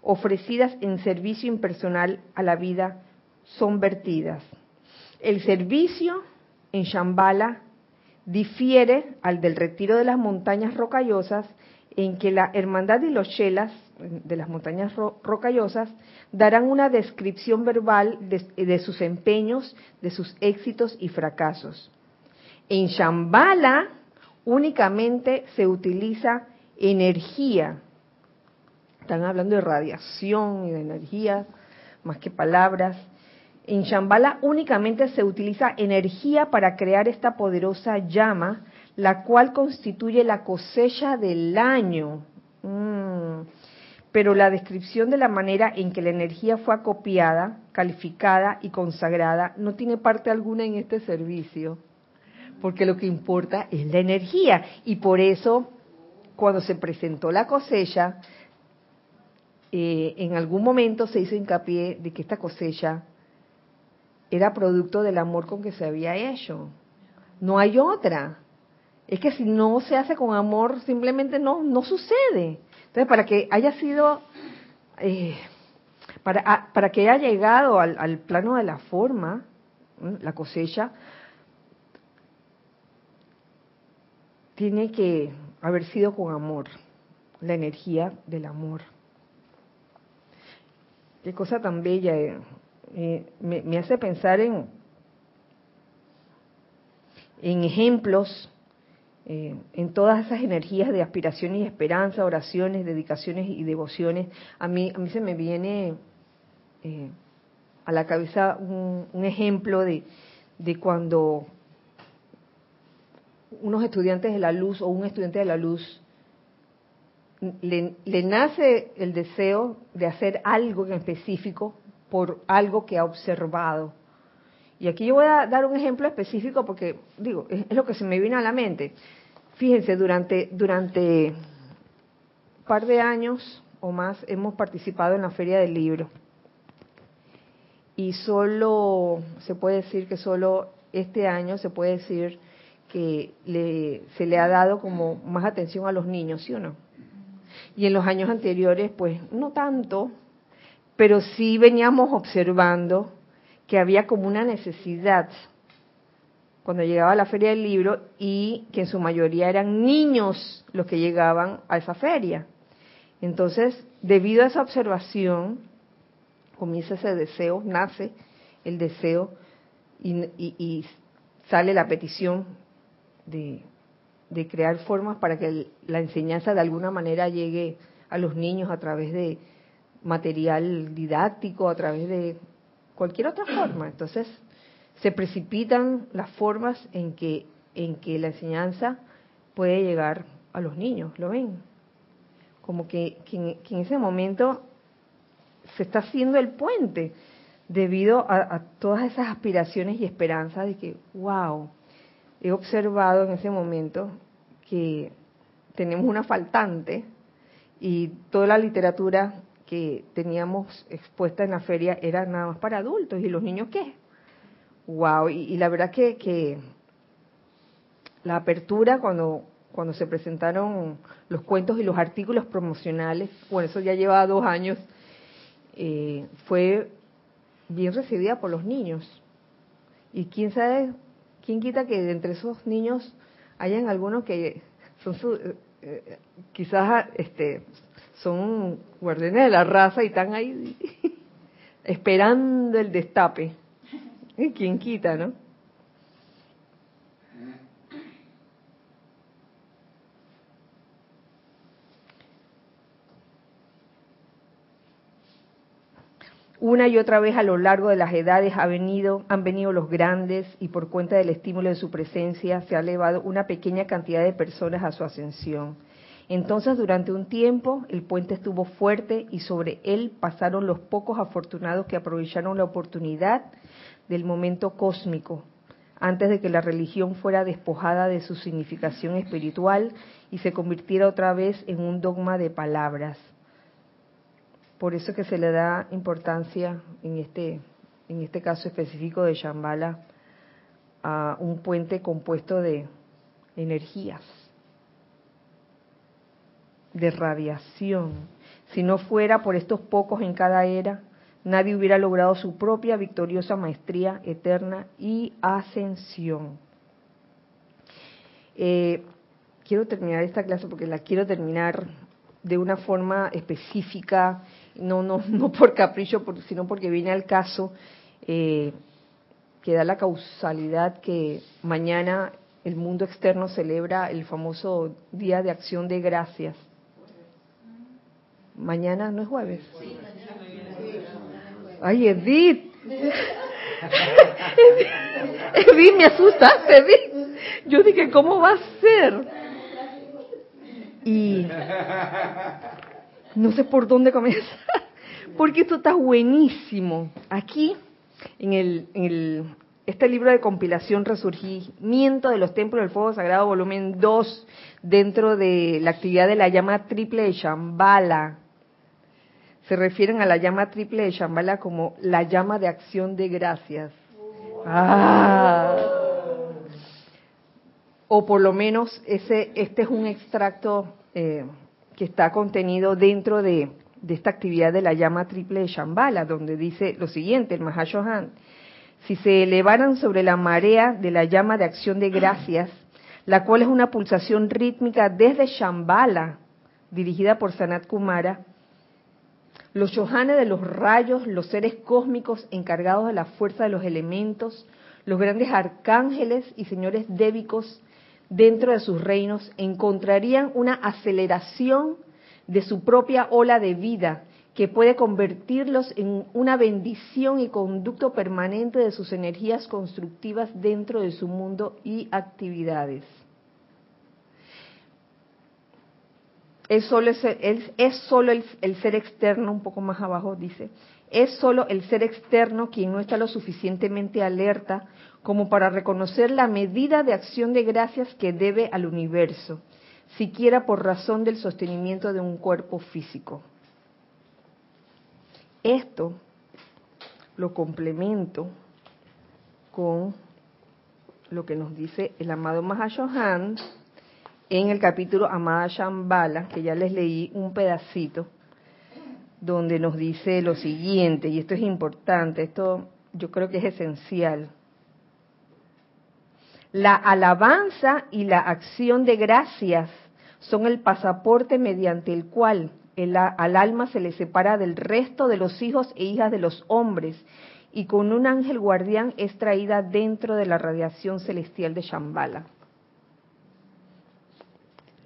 ofrecidas en servicio impersonal a la vida son vertidas. El servicio en Shambhala difiere al del retiro de las montañas rocallosas en que la hermandad y los chelas de las montañas rocallosas darán una descripción verbal de, de, sus empeños, de sus éxitos y fracasos. En Shambhala únicamente se utiliza energía. Están hablando de radiación y de energía, más que palabras. En Shambhala únicamente se utiliza energía para crear esta poderosa llama, la cual constituye la cosecha del año. Mm. Pero la descripción de la manera en que la energía fue acopiada, calificada y consagrada no tiene parte alguna en este servicio, porque lo que importa es la energía. Y por eso, cuando se presentó la cosecha, eh, en algún momento se hizo hincapié de que esta cosecha era producto del amor con que se había hecho. No hay otra. Es que si no se hace con amor, simplemente no, no sucede. Entonces, para que haya sido, eh, para, para que haya llegado al, al plano de la forma, la cosecha, tiene que haber sido con amor, la energía del amor. Qué cosa tan bella. Eh eh, me, hace pensar en, en ejemplos, eh, en todas esas energías de aspiración y esperanza, oraciones, dedicaciones y devociones. A mí, a mí se me viene eh, a la cabeza un, un ejemplo de, de cuando unos estudiantes de la luz o un estudiante de la luz le, le, nace el deseo de hacer algo en específico por algo que ha observado. Y aquí yo voy a dar un ejemplo específico porque, digo, es, lo que se me viene a la mente. Fíjense, durante, durante un par de años o más hemos participado en la Feria del Libro. Y solo, se puede decir que solo este año se puede decir que le, se le ha dado como más atención a los niños, ¿sí o no? Y en los años anteriores, pues no tanto, pero sí veníamos observando que había como una necesidad cuando llegaba a la feria del libro y que en su mayoría eran niños los que llegaban a esa feria. Entonces, debido a esa observación, comienza ese deseo, nace el deseo y, sale la petición de, de crear formas para que la enseñanza de alguna manera llegue a los niños a través de, material didáctico, a través de cualquier otra forma. Entonces, se precipitan las formas en que, en que la enseñanza puede llegar a los niños, ¿lo ven? Como que, en, ese momento se está haciendo el puente debido a, a, todas esas aspiraciones y esperanzas de que, wow, he observado en ese momento que tenemos una faltante y toda la literatura que teníamos expuesta en la feria era nada más para adultos. ¿Y los niños qué? ¡Wow! Y, la verdad que, que, la apertura cuando, cuando se presentaron los cuentos y los artículos promocionales, bueno, eso ya lleva dos años, eh, fue bien recibida por los niños. Y quién sabe, quién quita que entre esos niños hayan algunos que son su, eh, eh, quizás este son guardianes de la raza y están ahí <laughs> esperando el destape. ¿Quién quita, no? Una y otra vez a lo largo de las edades ha venido, han venido los grandes y por cuenta del estímulo de su presencia se ha elevado una pequeña cantidad de personas a su ascensión. Entonces durante un tiempo el puente estuvo fuerte y sobre él pasaron los pocos afortunados que aprovecharon la oportunidad del momento cósmico antes de que la religión fuera despojada de su significación espiritual y se convirtiera otra vez en un dogma de palabras. Por eso que se le da importancia en este, en este caso específico de Shambhala a un puente compuesto de energías, de radiación. Si no fuera por estos pocos en cada era, nadie hubiera logrado su propia victoriosa maestría eterna y ascensión. Eh, quiero terminar esta clase porque la quiero terminar de una forma específica, no, no, <laughs> no por capricho, sino porque viene al caso eh, que da la causalidad que mañana el mundo externo celebra el famoso Día de Acción de Gracias. Mañana no es jueves. Ay, <laughs> Edith. Edith, me asustaste, Edith. Yo dije, ¿cómo va a ser? Y no sé por dónde comenzar, <laughs> porque esto está buenísimo. Aquí, en el, en el este libro de compilación Resurgimiento de los Templos del Fuego Sagrado, volumen 2, dentro de la actividad de la llama triple de Shambhala, se refieren a la llama triple de Shambhala como la llama de acción de gracias. Ah. O por lo menos ese, este es un extracto eh, que está contenido dentro de, esta actividad de la llama triple de Shambhala, donde dice lo siguiente, el Mahashohan, si se elevaran sobre la marea de la llama de acción de gracias, la cual es una pulsación rítmica desde Shambhala, dirigida por Sanat Kumara, los Shohanes de los rayos, los seres cósmicos encargados de la fuerza de los elementos, los grandes arcángeles y señores débicos dentro de sus reinos encontrarían una aceleración de su propia ola de vida que puede convertirlos en una bendición y conducto permanente de sus energías constructivas dentro de su mundo y actividades. Es solo, el, el, ser externo, un poco más abajo dice, es solo el ser externo quien no está lo suficientemente alerta como para reconocer la medida de acción de gracias que debe al universo, siquiera por razón del sostenimiento de un cuerpo físico. Esto lo complemento con lo que nos dice el amado Mahashohan en el capítulo Amada Shambhala, que ya les leí un pedacito, donde nos dice lo siguiente, y esto es importante, esto yo creo que es esencial. La alabanza y la acción de gracias son el pasaporte mediante el cual al alma se le separa del resto de los hijos e hijas de los hombres y con un ángel guardián es traída dentro de la radiación celestial de Shambhala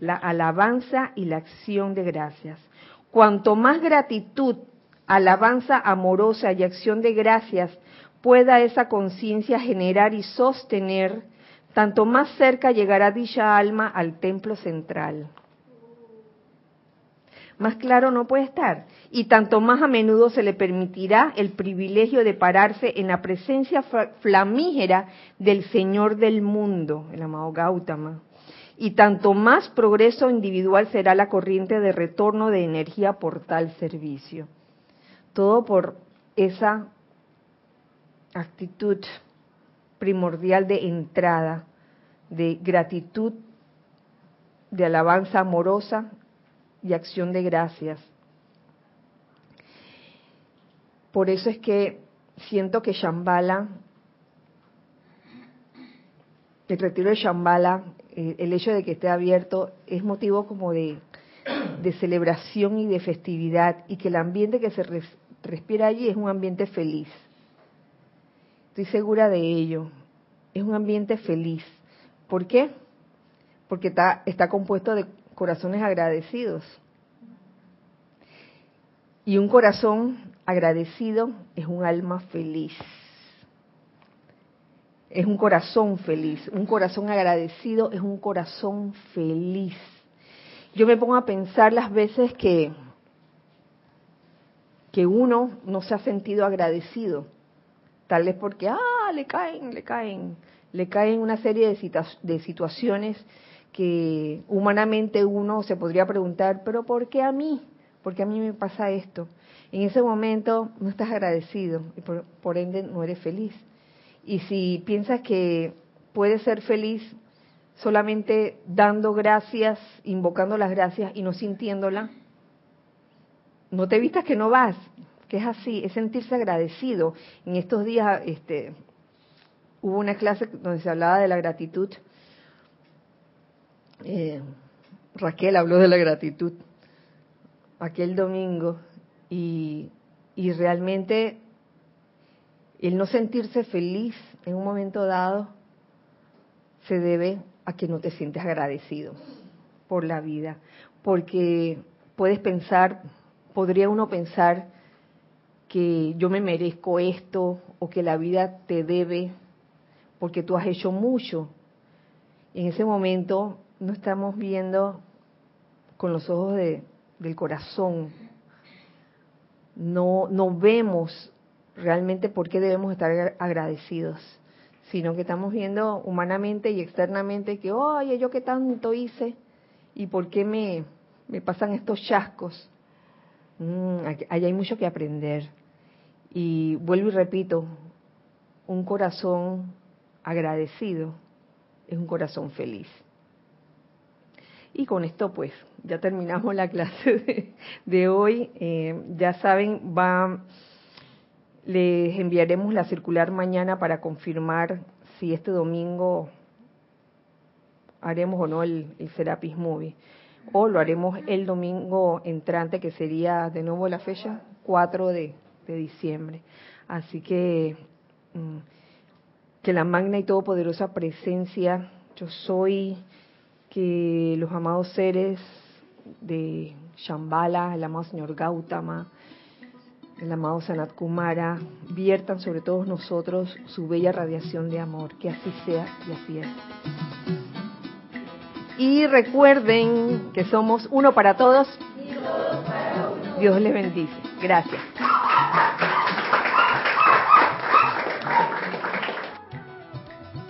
la alabanza y la acción de gracias. Cuanto más gratitud, alabanza amorosa y acción de gracias pueda esa conciencia generar y sostener, tanto más cerca llegará dicha alma al templo central. Más claro no puede estar. Y tanto más a menudo se le permitirá el privilegio de pararse en la presencia flamígera del Señor del mundo, el amado Gautama y tanto más progreso individual será la corriente de retorno de energía por tal servicio. Todo por esa actitud primordial de entrada, de gratitud, de alabanza amorosa y acción de gracias. Por eso es que siento que Shambhala, el retiro de Shambhala el hecho de que esté abierto es motivo como de, celebración y de festividad y que el ambiente que se respira allí es un ambiente feliz. Estoy segura de ello. Es un ambiente feliz. ¿Por qué? Porque está, está compuesto de corazones agradecidos. Y un corazón agradecido es un alma feliz. Es un corazón feliz. Un corazón agradecido es un corazón feliz. Yo me pongo a pensar las veces que, que uno no se ha sentido agradecido. Tal vez porque, ah, le caen, le caen, le caen una serie de, de situaciones que humanamente uno se podría preguntar, pero ¿por qué a mí? ¿Por qué a mí me pasa esto? En ese momento no estás agradecido y por, ende no eres feliz. Y si piensas que puedes ser feliz solamente dando gracias, invocando las gracias y no sintiéndola, no te vistas que no vas, que es así, es sentirse agradecido. En estos días este, hubo una clase donde se hablaba de la gratitud eh, Raquel habló de la gratitud aquel domingo y, y realmente el no sentirse feliz en un momento dado se debe a que no te sientes agradecido por la vida, porque puedes pensar, podría uno pensar que yo me merezco esto o que la vida te debe porque tú has hecho mucho. En ese momento no estamos viendo con los ojos de, del corazón, no, no vemos realmente por qué debemos estar agradecidos, sino que estamos viendo humanamente y externamente que, oye, yo qué tanto hice y por qué me, me pasan estos chascos. Mm, ahí hay mucho que aprender. Y vuelvo y repito, un corazón agradecido es un corazón feliz. Y con esto pues ya terminamos la clase de, hoy. Eh, ya saben, va, les enviaremos la circular mañana para confirmar si este domingo haremos o no el, Serapis Movie. O lo haremos el domingo entrante, que sería de nuevo la fecha 4 de, diciembre. Así que mm, que la magna y todopoderosa presencia, yo soy que los amados seres de Shambhala, el amado señor Gautama, el amado Sanat Kumara, viertan sobre todos nosotros su bella radiación de amor. Que así sea y así es. Y recuerden que somos uno para todos. Dios les bendice. Gracias.